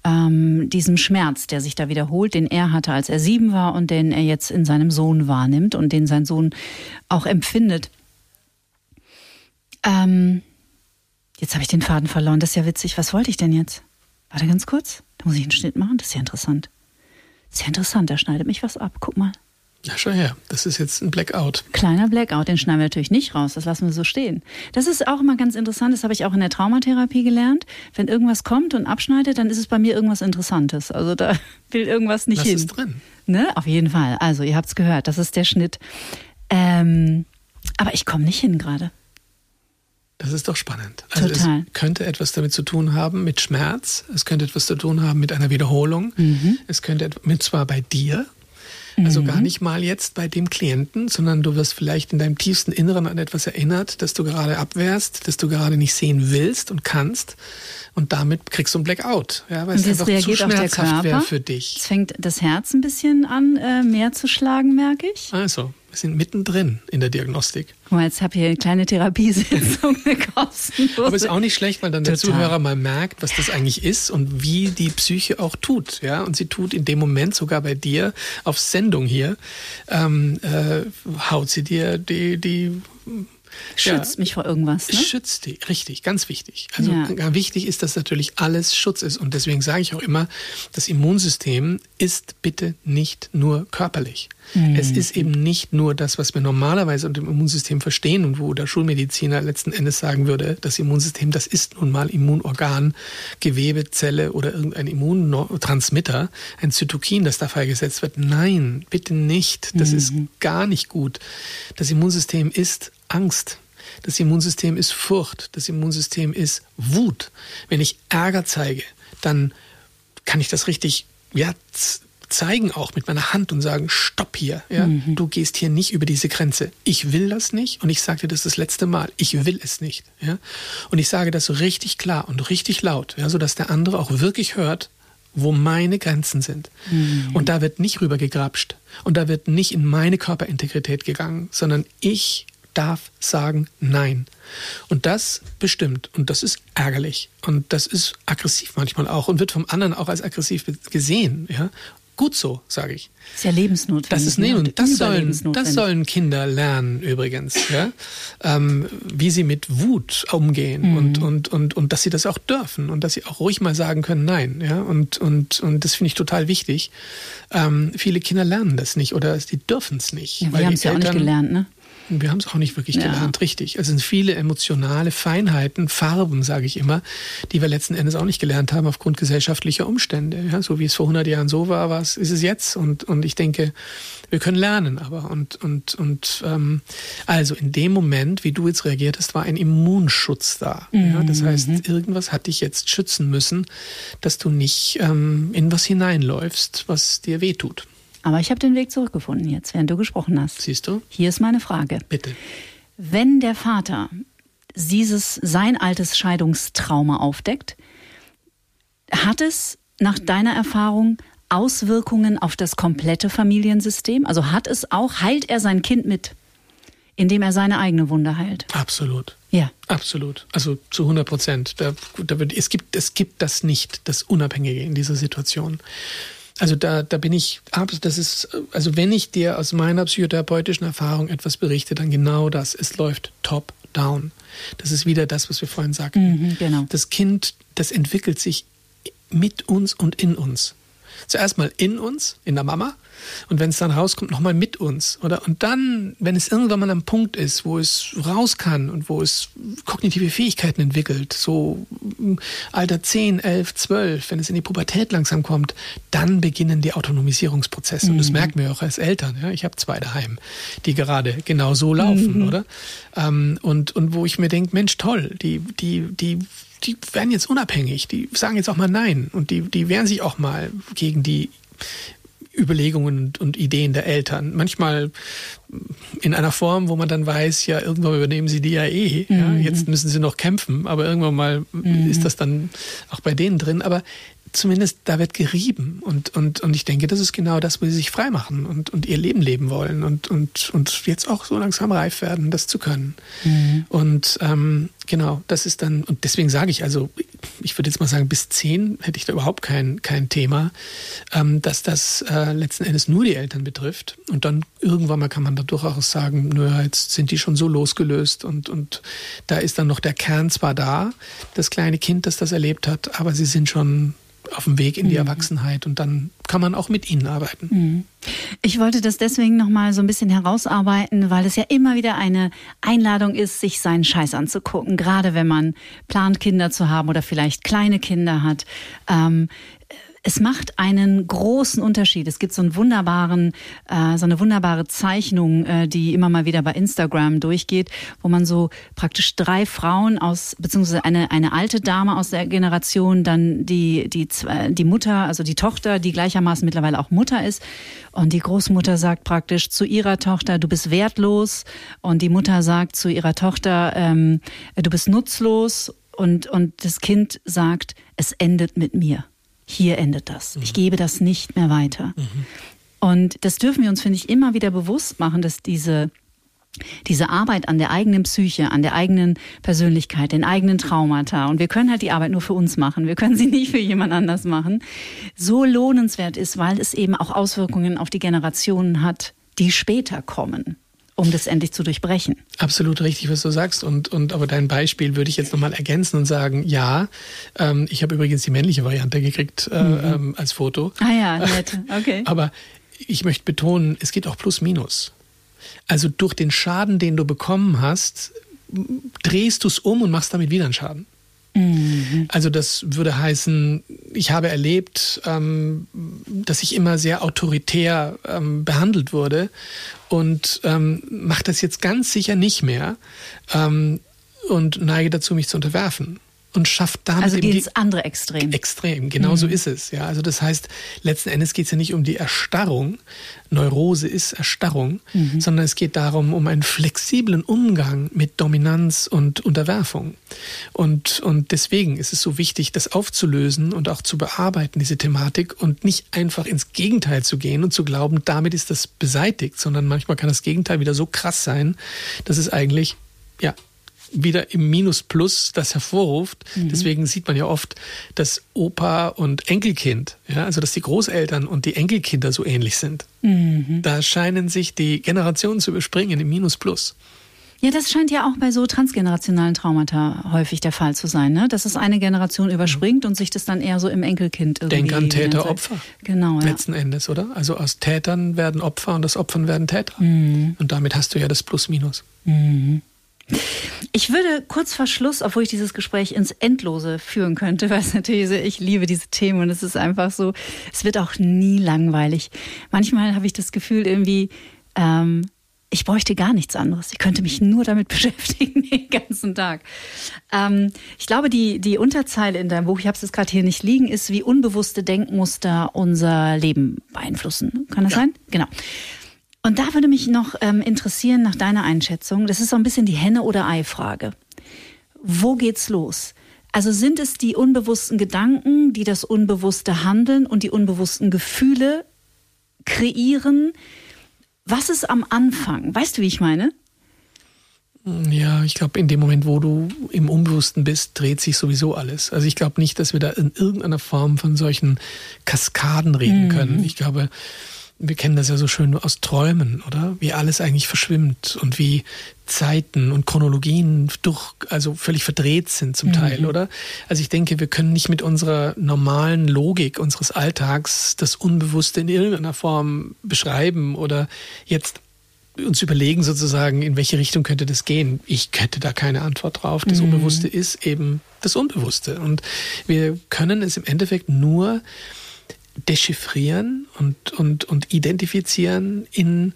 Speaker 3: ähm, diesem Schmerz, der sich da wiederholt, den er hatte, als er sieben war und den er jetzt in seinem Sohn wahrnimmt und den sein Sohn auch empfindet. Ähm, jetzt habe ich den Faden verloren. Das ist ja witzig. Was wollte ich denn jetzt? Warte ganz kurz. Da muss ich einen Schnitt machen. Das ist ja interessant. Sehr interessant. Da schneidet mich was ab. Guck mal.
Speaker 1: Ja, schau her. Das ist jetzt ein Blackout.
Speaker 3: Kleiner Blackout, den schneiden wir natürlich nicht raus. Das lassen wir so stehen. Das ist auch immer ganz interessant. Das habe ich auch in der Traumatherapie gelernt. Wenn irgendwas kommt und abschneidet, dann ist es bei mir irgendwas Interessantes. Also da will irgendwas nicht
Speaker 1: Was
Speaker 3: hin.
Speaker 1: Was ist drin?
Speaker 3: Ne? Auf jeden Fall. Also, ihr habt es gehört. Das ist der Schnitt. Ähm, aber ich komme nicht hin gerade.
Speaker 1: Das ist doch spannend. Also
Speaker 3: Total.
Speaker 1: es könnte etwas damit zu tun haben mit Schmerz, es könnte etwas zu tun haben mit einer Wiederholung, mhm. es könnte mit zwar bei dir, also mhm. gar nicht mal jetzt bei dem Klienten, sondern du wirst vielleicht in deinem tiefsten Inneren an etwas erinnert, das du gerade abwehrst, das du gerade nicht sehen willst und kannst. Und damit kriegst du ein Blackout, ja, weil
Speaker 3: und
Speaker 1: es einfach
Speaker 3: reagiert
Speaker 1: zu schmerzhaft wäre für dich.
Speaker 3: Es fängt das Herz ein bisschen an, äh, mehr zu schlagen, merke ich.
Speaker 1: Also, wir sind mittendrin in der Diagnostik.
Speaker 3: Guck mal, jetzt habe ich hier eine kleine Therapiesitzung, eine kostenlose.
Speaker 1: Aber ist auch nicht schlecht, weil dann der Zuhörer mal merkt, was das eigentlich ist und wie die Psyche auch tut. Ja? Und sie tut in dem Moment sogar bei dir auf Sendung hier, ähm, äh, haut sie dir die, die
Speaker 3: Schützt ja, mich vor irgendwas. Ne?
Speaker 1: Schützt die, richtig, ganz wichtig. Also ja. wichtig ist, dass natürlich alles Schutz ist. Und deswegen sage ich auch immer, das Immunsystem ist bitte nicht nur körperlich. Mhm. Es ist eben nicht nur das, was wir normalerweise unter dem Immunsystem verstehen und wo der Schulmediziner letzten Endes sagen würde, das Immunsystem, das ist nun mal Immunorgan, Gewebe, Zelle oder irgendein Immuntransmitter, ein Zytokin, das da freigesetzt wird. Nein, bitte nicht. Das mhm. ist gar nicht gut. Das Immunsystem ist Angst. Das Immunsystem ist Furcht. Das Immunsystem ist Wut. Wenn ich Ärger zeige, dann kann ich das richtig ja, zeigen auch mit meiner Hand und sagen, stopp hier, ja, mhm. du gehst hier nicht über diese Grenze. Ich will das nicht und ich sage dir das das letzte Mal. Ich will es nicht, ja. Und ich sage das so richtig klar und richtig laut, ja, sodass der andere auch wirklich hört, wo meine Grenzen sind. Mhm. Und da wird nicht rübergegrapscht und da wird nicht in meine Körperintegrität gegangen, sondern ich darf sagen Nein. Und das bestimmt. Und das ist ärgerlich. Und das ist aggressiv manchmal auch und wird vom anderen auch als aggressiv gesehen. Ja? Gut so, sage ich.
Speaker 3: Ist ja lebensnotwendig.
Speaker 1: Das ist ne? und das sollen, das sollen Kinder lernen übrigens, ja? Ähm, wie sie mit Wut umgehen mhm. und, und, und, und dass sie das auch dürfen und dass sie auch ruhig mal sagen können, nein. Ja? Und, und, und das finde ich total wichtig. Ähm, viele Kinder lernen das nicht oder sie dürfen es nicht.
Speaker 3: Ja, wir haben es ja auch nicht gelernt, ne?
Speaker 1: Wir haben es auch nicht wirklich ja. gelernt, richtig. Es sind viele emotionale Feinheiten, Farben, sage ich immer, die wir letzten Endes auch nicht gelernt haben aufgrund gesellschaftlicher Umstände. Ja, so wie es vor 100 Jahren so war, was ist es jetzt. Und, und ich denke, wir können lernen, aber und und und ähm, also in dem Moment, wie du jetzt reagiert hast, war ein Immunschutz da. Mhm. Ja, das heißt, irgendwas hat dich jetzt schützen müssen, dass du nicht ähm, in was hineinläufst, was dir wehtut.
Speaker 3: Aber ich habe den Weg zurückgefunden jetzt, während du gesprochen hast.
Speaker 1: Siehst du?
Speaker 3: Hier ist meine Frage.
Speaker 1: Bitte.
Speaker 3: Wenn der Vater dieses sein altes Scheidungstrauma aufdeckt, hat es nach deiner Erfahrung Auswirkungen auf das komplette Familiensystem? Also hat es auch, heilt er sein Kind mit indem er seine eigene Wunde heilt.
Speaker 1: Absolut.
Speaker 3: Ja.
Speaker 1: Absolut. Also zu 100 Prozent. Da, da wird, es, gibt, es gibt das nicht, das Unabhängige in dieser Situation. Also da, da bin ich, das ist, also wenn ich dir aus meiner psychotherapeutischen Erfahrung etwas berichte, dann genau das. Es läuft top down. Das ist wieder das, was wir vorhin sagten.
Speaker 3: Mhm, genau.
Speaker 1: Das Kind, das entwickelt sich mit uns und in uns. Zuerst mal in uns, in der Mama, und wenn es dann rauskommt, nochmal mit uns, oder? Und dann, wenn es irgendwann mal am Punkt ist, wo es raus kann und wo es kognitive Fähigkeiten entwickelt, so mm, Alter 10, 11, 12, wenn es in die Pubertät langsam kommt, dann beginnen die Autonomisierungsprozesse. Mhm. Und das mhm. merken wir auch als Eltern. Ja? Ich habe zwei daheim, die gerade genau so laufen, mhm. oder? Ähm, und, und wo ich mir denke, Mensch, toll, die, die, die die werden jetzt unabhängig, die sagen jetzt auch mal Nein und die, die wehren sich auch mal gegen die Überlegungen und, und, Ideen der Eltern. Manchmal in einer Form, wo man dann weiß, ja, irgendwann übernehmen sie die ja eh. Mhm. Ja, jetzt müssen sie noch kämpfen, aber irgendwann mal mhm. ist das dann auch bei denen drin. Aber zumindest da wird gerieben. Und, und, und ich denke, das ist genau das, wo sie sich freimachen und, und ihr Leben leben wollen und, und, und jetzt auch so langsam reif werden, das zu können. Mhm. Und ähm, genau, das ist dann, und deswegen sage ich, also ich würde jetzt mal sagen, bis zehn hätte ich da überhaupt kein, kein Thema, ähm, dass das äh, letzten Endes nur die Eltern betrifft. Und dann irgendwann mal kann man da durchaus sagen, naja, jetzt sind die schon so losgelöst und, und da ist dann noch der Kern zwar da, das kleine Kind, das das erlebt hat, aber sie sind schon auf dem Weg in die mhm. Erwachsenheit und dann kann man auch mit ihnen arbeiten. Mhm.
Speaker 3: Ich wollte das deswegen nochmal so ein bisschen herausarbeiten, weil es ja immer wieder eine Einladung ist, sich seinen Scheiß anzugucken, gerade wenn man plant, Kinder zu haben oder vielleicht kleine Kinder hat. Ähm, es macht einen großen Unterschied. Es gibt so einen wunderbaren, äh, so eine wunderbare Zeichnung, äh, die immer mal wieder bei Instagram durchgeht, wo man so praktisch drei Frauen aus, beziehungsweise eine, eine alte Dame aus der Generation, dann die, die, die Mutter, also die Tochter, die gleichermaßen mittlerweile auch Mutter ist. Und die Großmutter sagt praktisch zu ihrer Tochter, du bist wertlos. Und die Mutter sagt zu ihrer Tochter, ähm, du bist nutzlos. Und, und das Kind sagt, es endet mit mir hier endet das. Mhm. Ich gebe das nicht mehr weiter. Mhm. Und das dürfen wir uns, finde ich, immer wieder bewusst machen, dass diese diese Arbeit an der eigenen Psyche, an der eigenen Persönlichkeit, den eigenen Traumata, und wir können halt die Arbeit nur für uns machen, wir können sie nicht für jemand anders machen, so lohnenswert ist, weil es eben auch Auswirkungen auf die Generationen hat, die später kommen um das endlich zu durchbrechen.
Speaker 1: Absolut richtig, was du sagst. Und, und aber dein Beispiel würde ich jetzt nochmal ergänzen und sagen, ja, ähm, ich habe übrigens die männliche Variante gekriegt äh, mhm. ähm, als Foto.
Speaker 3: Ah ja, nett. Okay.
Speaker 1: aber ich möchte betonen, es geht auch plus minus. Also durch den Schaden, den du bekommen hast, drehst du es um und machst damit wieder einen Schaden. Mhm. Also das würde heißen, ich habe erlebt, ähm, dass ich immer sehr autoritär ähm, behandelt wurde und ähm, mache das jetzt ganz sicher nicht mehr ähm, und neige dazu, mich zu unterwerfen und schafft damit
Speaker 3: also eben ins andere Extrem.
Speaker 1: Extrem, genau mhm. so ist es. Ja, also das heißt, letzten Endes geht es ja nicht um die Erstarrung. Neurose ist Erstarrung, mhm. sondern es geht darum um einen flexiblen Umgang mit Dominanz und Unterwerfung. Und und deswegen ist es so wichtig, das aufzulösen und auch zu bearbeiten diese Thematik und nicht einfach ins Gegenteil zu gehen und zu glauben, damit ist das beseitigt, sondern manchmal kann das Gegenteil wieder so krass sein, dass es eigentlich ja wieder im Minus Plus das hervorruft. Mhm. Deswegen sieht man ja oft, dass Opa und Enkelkind, ja, also dass die Großeltern und die Enkelkinder so ähnlich sind. Mhm. Da scheinen sich die Generationen zu überspringen im Minus Plus.
Speaker 3: Ja, das scheint ja auch bei so transgenerationalen Traumata häufig der Fall zu sein, ne? dass es eine Generation überspringt und sich das dann eher so im Enkelkind irgendwie...
Speaker 1: Denk an Täter-Opfer.
Speaker 3: Genau,
Speaker 1: ja. Letzten Endes, oder? Also aus Tätern werden Opfer und aus Opfern werden Täter. Mhm. Und damit hast du ja das Plus-Minus. Mhm.
Speaker 3: Ich würde kurz vor Schluss, obwohl ich dieses Gespräch ins Endlose führen könnte, weil es natürlich so, ich liebe diese Themen und es ist einfach so, es wird auch nie langweilig. Manchmal habe ich das Gefühl irgendwie, ähm, ich bräuchte gar nichts anderes. Ich könnte mich nur damit beschäftigen den ganzen Tag. Ähm, ich glaube, die, die Unterzeile in deinem Buch, ich habe es jetzt gerade hier nicht liegen, ist, wie unbewusste Denkmuster unser Leben beeinflussen. Kann das ja. sein? Genau. Und da würde mich noch ähm, interessieren nach deiner Einschätzung, das ist so ein bisschen die Henne- oder Ei-Frage. Wo geht's los? Also sind es die unbewussten Gedanken, die das unbewusste Handeln und die unbewussten Gefühle kreieren? Was ist am Anfang? Weißt du, wie ich meine?
Speaker 1: Ja, ich glaube, in dem Moment, wo du im Unbewussten bist, dreht sich sowieso alles. Also ich glaube nicht, dass wir da in irgendeiner Form von solchen Kaskaden reden mhm. können. Ich glaube, wir kennen das ja so schön aus Träumen, oder? Wie alles eigentlich verschwimmt und wie Zeiten und Chronologien durch, also völlig verdreht sind zum Teil, mhm. oder? Also ich denke, wir können nicht mit unserer normalen Logik unseres Alltags das Unbewusste in irgendeiner Form beschreiben oder jetzt uns überlegen sozusagen, in welche Richtung könnte das gehen. Ich hätte da keine Antwort drauf. Das mhm. Unbewusste ist eben das Unbewusste. Und wir können es im Endeffekt nur dechiffrieren und, und, und identifizieren in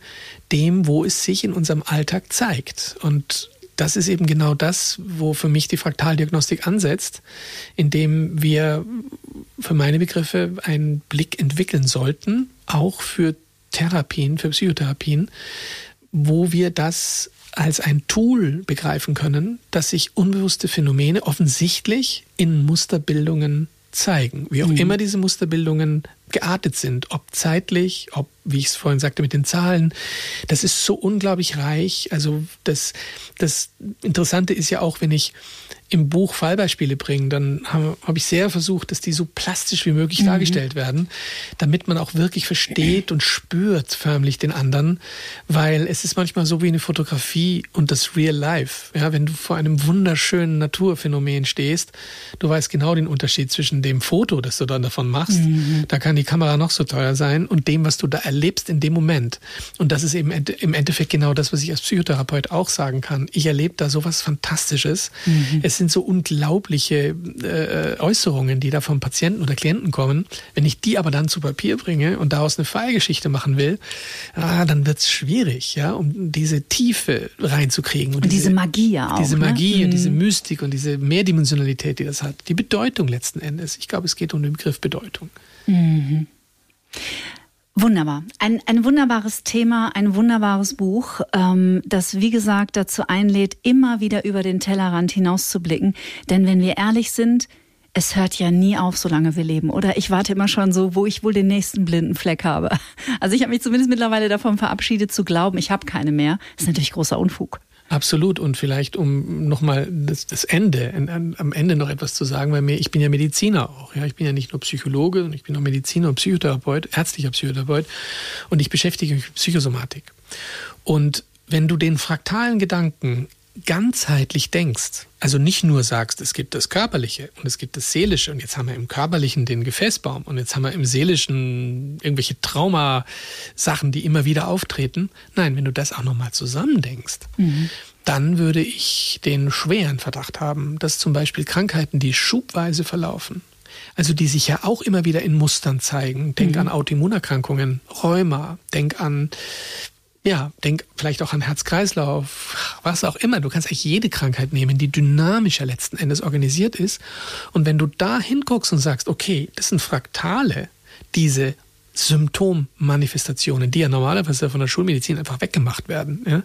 Speaker 1: dem, wo es sich in unserem Alltag zeigt. Und das ist eben genau das, wo für mich die Fraktaldiagnostik ansetzt, indem wir für meine Begriffe einen Blick entwickeln sollten, auch für Therapien, für Psychotherapien, wo wir das als ein Tool begreifen können, dass sich unbewusste Phänomene offensichtlich in Musterbildungen zeigen. Wie auch mhm. immer diese Musterbildungen geartet sind, ob zeitlich, ob, wie ich es vorhin sagte, mit den Zahlen. Das ist so unglaublich reich. Also das, das Interessante ist ja auch, wenn ich im Buch Fallbeispiele bringe, dann habe hab ich sehr versucht, dass die so plastisch wie möglich mhm. dargestellt werden, damit man auch wirklich versteht und spürt förmlich den anderen, weil es ist manchmal so wie eine Fotografie und das Real Life. Ja, wenn du vor einem wunderschönen Naturphänomen stehst, du weißt genau den Unterschied zwischen dem Foto, das du dann davon machst, mhm. da kann die Kamera noch so teuer sein und dem, was du da erlebst in dem Moment. Und das ist eben im Endeffekt genau das, was ich als Psychotherapeut auch sagen kann. Ich erlebe da sowas Fantastisches. Mhm. Es sind so unglaubliche äh, Äußerungen, die da vom Patienten oder Klienten kommen. Wenn ich die aber dann zu Papier bringe und daraus eine Fallgeschichte machen will, ah, dann wird es schwierig, ja, um diese Tiefe reinzukriegen.
Speaker 3: Und, und diese, diese, Magie ja auch.
Speaker 1: Diese Magie
Speaker 3: ne?
Speaker 1: und diese mhm. Mystik und diese Mehrdimensionalität, die das hat. Die Bedeutung letzten Endes. Ich glaube, es geht um den Begriff Bedeutung. Mhm.
Speaker 3: Wunderbar. Ein, ein wunderbares Thema, ein wunderbares Buch, ähm, das, wie gesagt, dazu einlädt, immer wieder über den Tellerrand hinauszublicken. Denn wenn wir ehrlich sind, es hört ja nie auf, solange wir leben. Oder ich warte immer schon so, wo ich wohl den nächsten blinden Fleck habe. Also ich habe mich zumindest mittlerweile davon verabschiedet zu glauben, ich habe keine mehr. Das ist natürlich großer Unfug.
Speaker 1: Absolut. Und vielleicht, um nochmal das, das Ende, am Ende noch etwas zu sagen, weil mir, ich bin ja Mediziner auch. Ja, ich bin ja nicht nur Psychologe, und ich bin auch Mediziner und Psychotherapeut, ärztlicher Psychotherapeut. Und ich beschäftige mich mit Psychosomatik. Und wenn du den fraktalen Gedanken ganzheitlich denkst, also nicht nur sagst, es gibt das Körperliche und es gibt das Seelische und jetzt haben wir im Körperlichen den Gefäßbaum und jetzt haben wir im Seelischen irgendwelche Traumasachen, die immer wieder auftreten. Nein, wenn du das auch nochmal zusammendenkst, mhm. dann würde ich den schweren Verdacht haben, dass zum Beispiel Krankheiten, die schubweise verlaufen, also die sich ja auch immer wieder in Mustern zeigen. Denk mhm. an Autoimmunerkrankungen, Rheuma, denk an ja, denk vielleicht auch an Herz-Kreislauf, was auch immer. Du kannst eigentlich jede Krankheit nehmen, die dynamischer letzten Endes organisiert ist. Und wenn du da hinguckst und sagst, okay, das sind Fraktale, diese Symptommanifestationen, die ja normalerweise von der Schulmedizin einfach weggemacht werden. Ja?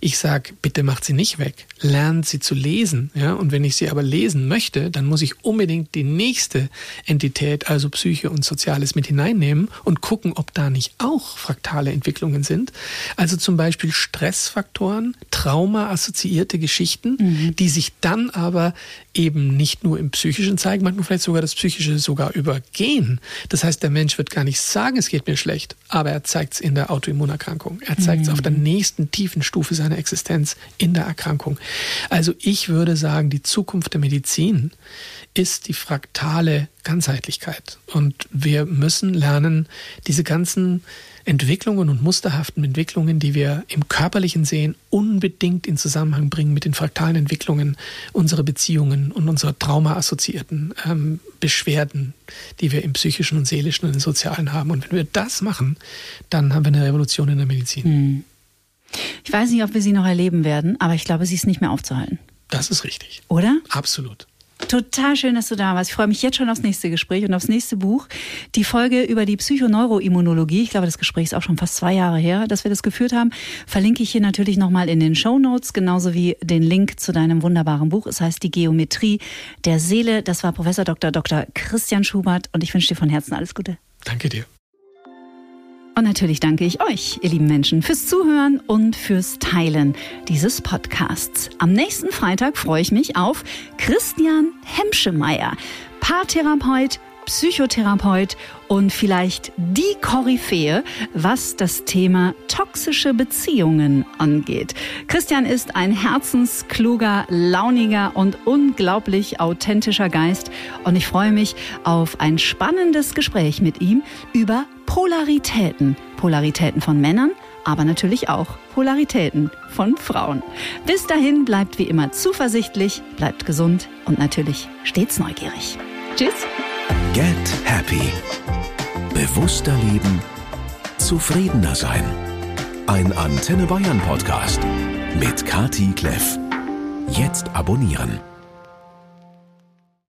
Speaker 1: Ich sage, bitte macht sie nicht weg, lernt sie zu lesen. Ja? Und wenn ich sie aber lesen möchte, dann muss ich unbedingt die nächste Entität, also Psyche und Soziales, mit hineinnehmen und gucken, ob da nicht auch fraktale Entwicklungen sind. Also zum Beispiel Stressfaktoren, Trauma-assoziierte Geschichten, mhm. die sich dann aber eben nicht nur im Psychischen zeigen, manchmal vielleicht sogar das Psychische sogar übergehen. Das heißt, der Mensch wird gar nicht sagen, es geht mir schlecht, aber er zeigt es in der Autoimmunerkrankung. Er zeigt es mhm. auf der nächsten tiefen Stufe seiner Existenz in der Erkrankung. Also ich würde sagen, die Zukunft der Medizin ist die fraktale Ganzheitlichkeit. Und wir müssen lernen, diese ganzen Entwicklungen und musterhaften Entwicklungen, die wir im körperlichen sehen, unbedingt in Zusammenhang bringen mit den fraktalen Entwicklungen unserer Beziehungen und unserer traumaassoziierten ähm, Beschwerden, die wir im psychischen und seelischen und im sozialen haben. Und wenn wir das machen, dann haben wir eine Revolution in der Medizin. Hm.
Speaker 3: Ich weiß nicht, ob wir sie noch erleben werden, aber ich glaube, sie ist nicht mehr aufzuhalten.
Speaker 1: Das ist richtig.
Speaker 3: Oder?
Speaker 1: Absolut.
Speaker 3: Total schön, dass du da warst. Ich freue mich jetzt schon aufs nächste Gespräch und aufs nächste Buch. Die Folge über die Psychoneuroimmunologie. Ich glaube, das Gespräch ist auch schon fast zwei Jahre her, dass wir das geführt haben. Verlinke ich hier natürlich nochmal in den Show Notes, genauso wie den Link zu deinem wunderbaren Buch. Es heißt Die Geometrie der Seele. Das war Professor Dr. Dr. Christian Schubert und ich wünsche dir von Herzen alles Gute.
Speaker 1: Danke dir.
Speaker 3: Und natürlich danke ich euch, ihr lieben Menschen, fürs Zuhören und fürs Teilen dieses Podcasts. Am nächsten Freitag freue ich mich auf Christian Hemschemeyer, Paartherapeut, Psychotherapeut und vielleicht die Koryphäe, was das Thema toxische Beziehungen angeht. Christian ist ein herzenskluger, launiger und unglaublich authentischer Geist und ich freue mich auf ein spannendes Gespräch mit ihm über Polaritäten. Polaritäten von Männern, aber natürlich auch Polaritäten von Frauen. Bis dahin bleibt wie immer zuversichtlich, bleibt gesund und natürlich stets neugierig. Tschüss.
Speaker 2: Get Happy. Bewusster leben, zufriedener sein. Ein Antenne Bayern Podcast mit Kati Kleff. Jetzt abonnieren.